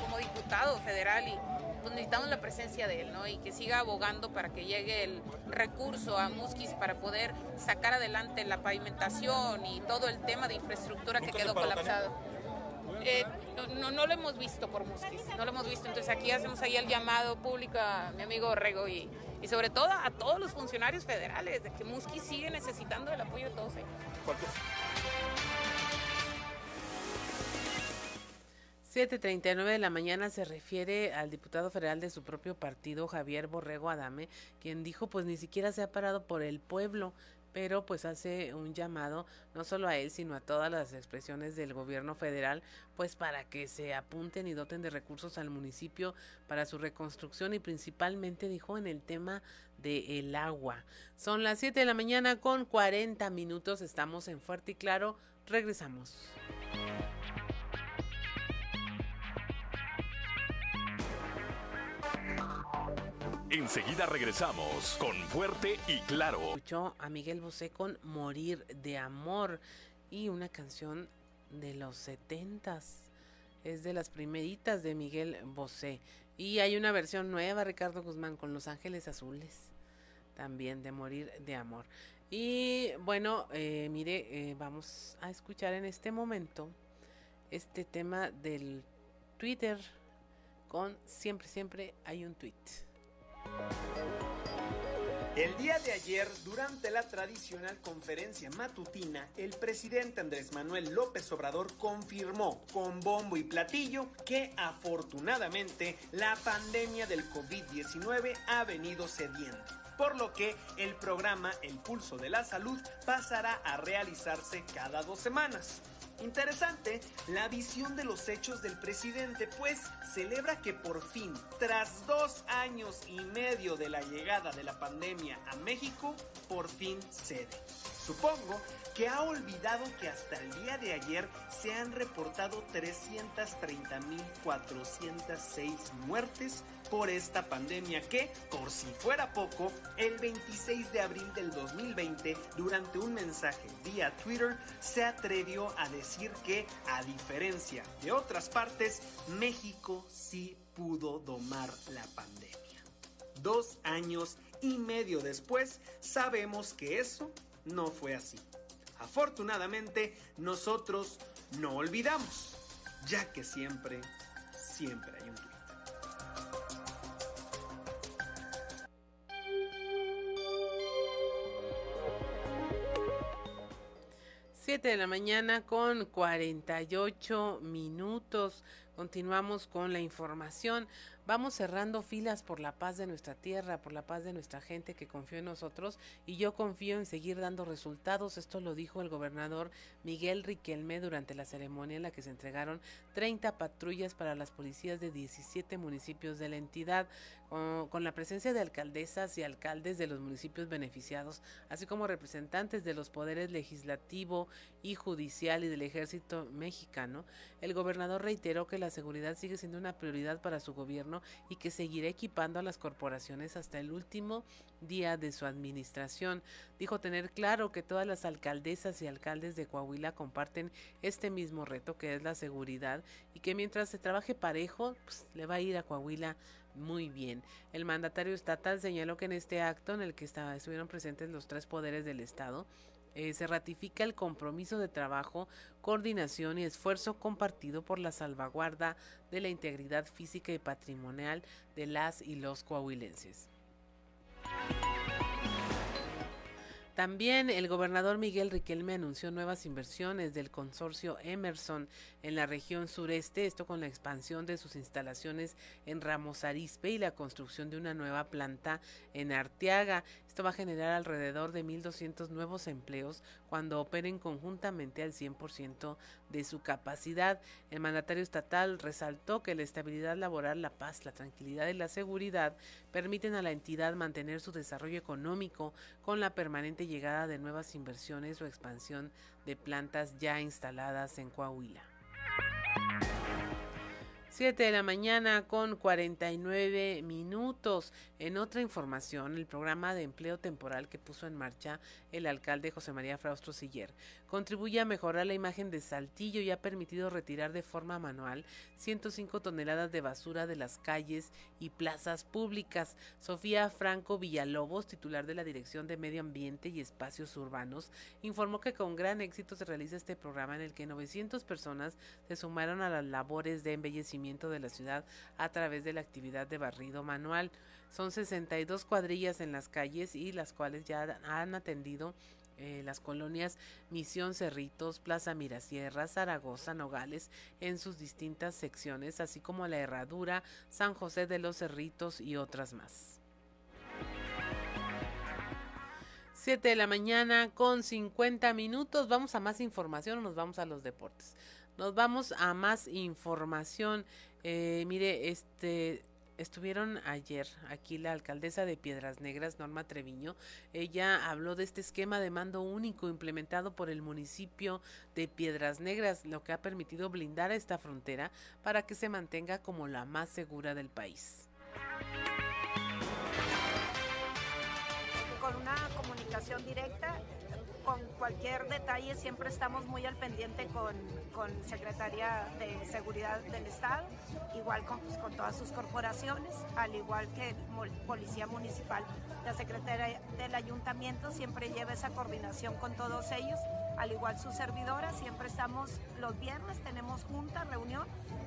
Como diputado federal y pues necesitamos la presencia de él, ¿no? Y que siga abogando para que llegue el recurso a Musquis para poder sacar adelante la pavimentación y todo el tema de infraestructura que quedó colapsado. Eh, no, lo hemos visto por Musquis, no lo hemos visto. Entonces aquí hacemos ahí el llamado público a mi amigo Rego y, y sobre todo a todos los funcionarios federales, de que Musquis sigue necesitando el apoyo de todos ellos. 7.39 de la mañana se refiere al diputado federal de su propio partido, Javier Borrego Adame, quien dijo pues ni siquiera se ha parado por el pueblo, pero pues hace un llamado no solo a él, sino a todas las expresiones del gobierno federal, pues para que se apunten y doten de recursos al municipio para su reconstrucción y principalmente dijo en el tema del el agua. Son las 7 de la mañana con 40 minutos, estamos en Fuerte y Claro, regresamos. Enseguida regresamos con Fuerte y Claro. Escuchó a Miguel Bosé con Morir de Amor y una canción de los setentas. Es de las primeritas de Miguel Bosé. Y hay una versión nueva, Ricardo Guzmán, con Los Ángeles Azules. También de Morir de Amor. Y bueno, eh, mire, eh, vamos a escuchar en este momento este tema del Twitter con Siempre, siempre hay un tweet. El día de ayer, durante la tradicional conferencia matutina, el presidente Andrés Manuel López Obrador confirmó con bombo y platillo que afortunadamente la pandemia del COVID-19 ha venido cediendo por lo que el programa El Pulso de la Salud pasará a realizarse cada dos semanas. Interesante la visión de los hechos del presidente, pues celebra que por fin, tras dos años y medio de la llegada de la pandemia a México, por fin cede. Supongo que ha olvidado que hasta el día de ayer se han reportado 330.406 muertes por esta pandemia que, por si fuera poco, el 26 de abril del 2020, durante un mensaje vía Twitter, se atrevió a decir que, a diferencia de otras partes, México sí pudo domar la pandemia. Dos años y medio después, sabemos que eso no fue así. Afortunadamente, nosotros no olvidamos, ya que siempre, siempre hay un 7 de la mañana con 48 minutos. Continuamos con la información. Vamos cerrando filas por la paz de nuestra tierra, por la paz de nuestra gente que confió en nosotros y yo confío en seguir dando resultados. Esto lo dijo el gobernador Miguel Riquelme durante la ceremonia en la que se entregaron 30 patrullas para las policías de 17 municipios de la entidad, con, la presencia de alcaldesas y alcaldes de los municipios beneficiados, así como representantes de los poderes legislativo y judicial y del ejército mexicano. El gobernador reiteró que la seguridad sigue siendo una prioridad para su gobierno y que seguirá equipando a las corporaciones hasta el último día de su administración. Dijo tener claro que todas las alcaldesas y alcaldes de Coahuila comparten este mismo reto que es la seguridad y que mientras se trabaje parejo, pues, le va a ir a Coahuila muy bien. El mandatario estatal señaló que en este acto en el que estuvieron presentes los tres poderes del Estado, eh, se ratifica el compromiso de trabajo, coordinación y esfuerzo compartido por la salvaguarda de la integridad física y patrimonial de las y los coahuilenses. También el gobernador Miguel Riquelme anunció nuevas inversiones del consorcio Emerson en la región sureste, esto con la expansión de sus instalaciones en Ramos Arizpe y la construcción de una nueva planta en Arteaga. Esto va a generar alrededor de 1.200 nuevos empleos cuando operen conjuntamente al 100% de su capacidad. El mandatario estatal resaltó que la estabilidad laboral, la paz, la tranquilidad y la seguridad permiten a la entidad mantener su desarrollo económico con la permanente llegada de nuevas inversiones o expansión de plantas ya instaladas en Coahuila. 7 de la mañana con 49 minutos. En otra información, el programa de empleo temporal que puso en marcha el alcalde José María Fraustro Siller contribuye a mejorar la imagen de Saltillo y ha permitido retirar de forma manual 105 toneladas de basura de las calles y plazas públicas. Sofía Franco Villalobos, titular de la Dirección de Medio Ambiente y Espacios Urbanos, informó que con gran éxito se realiza este programa en el que 900 personas se sumaron a las labores de embellecimiento de la ciudad a través de la actividad de barrido manual. Son 62 cuadrillas en las calles y las cuales ya han atendido eh, las colonias Misión Cerritos, Plaza Mirasierra, Zaragoza, Nogales, en sus distintas secciones, así como la Herradura, San José de los Cerritos y otras más. 7 de la mañana con 50 minutos. Vamos a más información o nos vamos a los deportes. Nos vamos a más información. Eh, mire, este estuvieron ayer aquí la alcaldesa de Piedras Negras, Norma Treviño. Ella habló de este esquema de mando único implementado por el municipio de Piedras Negras, lo que ha permitido blindar esta frontera para que se mantenga como la más segura del país. Con una comunicación directa. Con cualquier detalle siempre estamos muy al pendiente con, con Secretaría de Seguridad del Estado, igual con, pues, con todas sus corporaciones, al igual que Policía Municipal. La Secretaría del Ayuntamiento siempre lleva esa coordinación con todos ellos al igual su servidora, siempre estamos los viernes, tenemos junta, reunión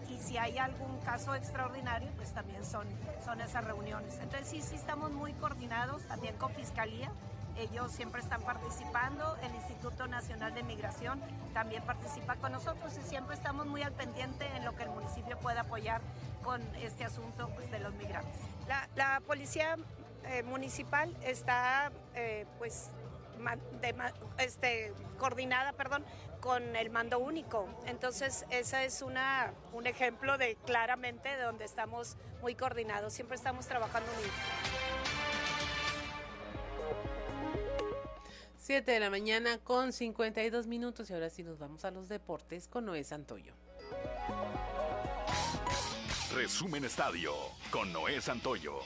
y si hay algún caso extraordinario, pues también son, son esas reuniones. Entonces sí, sí estamos muy coordinados también con Fiscalía. Ellos siempre están participando, el Instituto Nacional de Migración también participa con nosotros y siempre estamos muy al pendiente en lo que el municipio pueda apoyar con este asunto pues, de los migrantes. La, policía eh, municipal está eh, pues este, coordinada perdón, con el mando único. Entonces, ese es una, un ejemplo de claramente de donde estamos muy coordinados. Siempre estamos trabajando unidos. 7 de la mañana con 52 minutos y ahora sí nos vamos a los deportes con Noé Santoyo. Resumen Estadio con Noé Santoyo.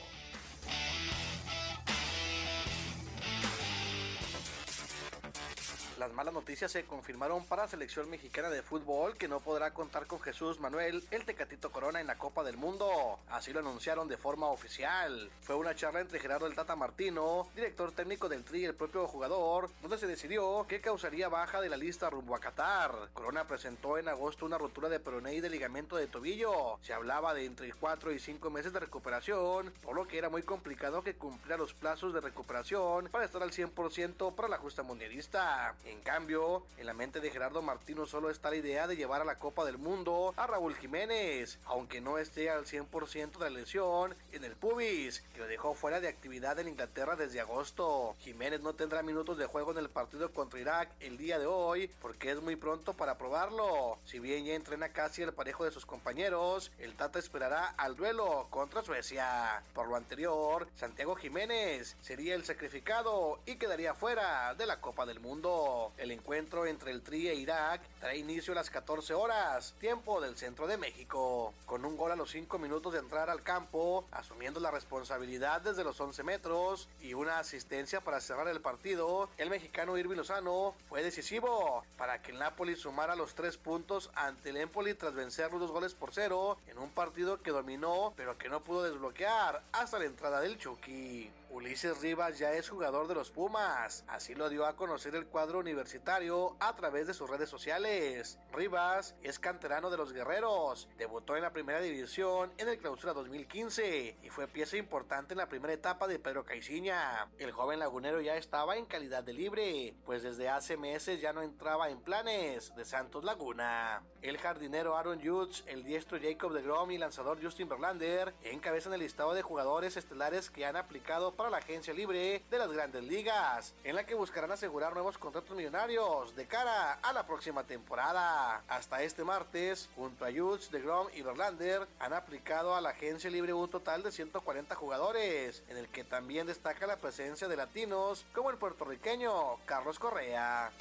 Las malas noticias se confirmaron para la selección mexicana de fútbol que no podrá contar con Jesús Manuel, el Tecatito Corona en la Copa del Mundo. Así lo anunciaron de forma oficial. Fue una charla entre Gerardo el Tata Martino, director técnico del Tri y el propio jugador, donde se decidió que causaría baja de la lista rumbo a Qatar. Corona presentó en agosto una rotura de peroné y de ligamento de tobillo. Se hablaba de entre 4 y 5 meses de recuperación, por lo que era muy complicado que cumpliera los plazos de recuperación para estar al 100% para la justa mundialista. En cambio, en la mente de Gerardo Martino solo está la idea de llevar a la Copa del Mundo a Raúl Jiménez, aunque no esté al 100% de la lesión en el pubis, que lo dejó fuera de actividad en Inglaterra desde agosto. Jiménez no tendrá minutos de juego en el partido contra Irak el día de hoy, porque es muy pronto para probarlo. Si bien ya entrena casi el parejo de sus compañeros, el Tata esperará al duelo contra Suecia. Por lo anterior, Santiago Jiménez sería el sacrificado y quedaría fuera de la Copa del Mundo. El encuentro entre el Tri e Irak trae inicio a las 14 horas, tiempo del centro de México, con un gol a los 5 minutos de entrar al campo, asumiendo la responsabilidad desde los 11 metros y una asistencia para cerrar el partido. El mexicano Irving Lozano fue decisivo para que el Napoli sumara los 3 puntos ante el Empoli tras vencer los dos goles por cero en un partido que dominó pero que no pudo desbloquear hasta la entrada del Chucky. Ulises Rivas ya es jugador de los Pumas, así lo dio a conocer el cuadro universitario a través de sus redes sociales. Rivas es canterano de los Guerreros, debutó en la primera división en el clausura 2015 y fue pieza importante en la primera etapa de Pedro Caiciña. El joven lagunero ya estaba en calidad de libre, pues desde hace meses ya no entraba en planes de Santos Laguna. El jardinero Aaron Judge, el diestro Jacob de Grom y lanzador Justin Verlander encabezan el listado de jugadores estelares que han aplicado para la agencia libre de las grandes ligas, en la que buscarán asegurar nuevos contratos millonarios de cara a la próxima temporada. Hasta este martes, junto a Jutz, Grom y Verlander, han aplicado a la agencia libre un total de 140 jugadores, en el que también destaca la presencia de latinos como el puertorriqueño Carlos Correa.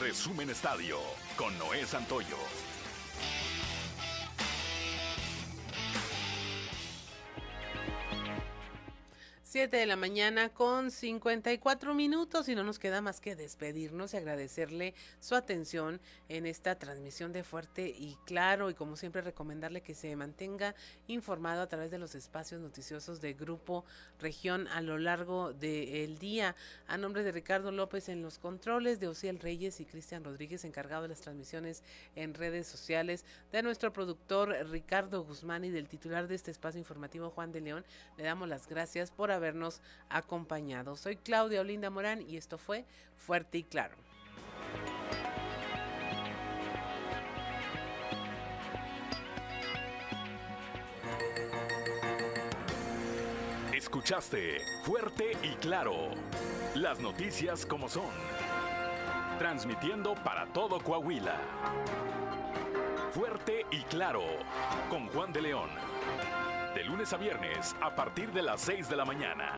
Resumen Estadio con Noé Santoyo. 7 de la mañana con 54 minutos y no nos queda más que despedirnos y agradecerle su atención en esta transmisión de Fuerte y Claro y como siempre recomendarle que se mantenga informado a través de los espacios noticiosos de Grupo Región a lo largo del día. A nombre de Ricardo López en los controles, de Ociel Reyes y Cristian Rodríguez encargado de las transmisiones en redes sociales, de nuestro productor Ricardo Guzmán y del titular de este espacio informativo Juan de León, le damos las gracias por haber habernos acompañado. Soy Claudia Olinda Morán y esto fue Fuerte y Claro. Escuchaste Fuerte y Claro. Las noticias como son. Transmitiendo para todo Coahuila. Fuerte y Claro. Con Juan de León. De lunes a viernes a partir de las 6 de la mañana.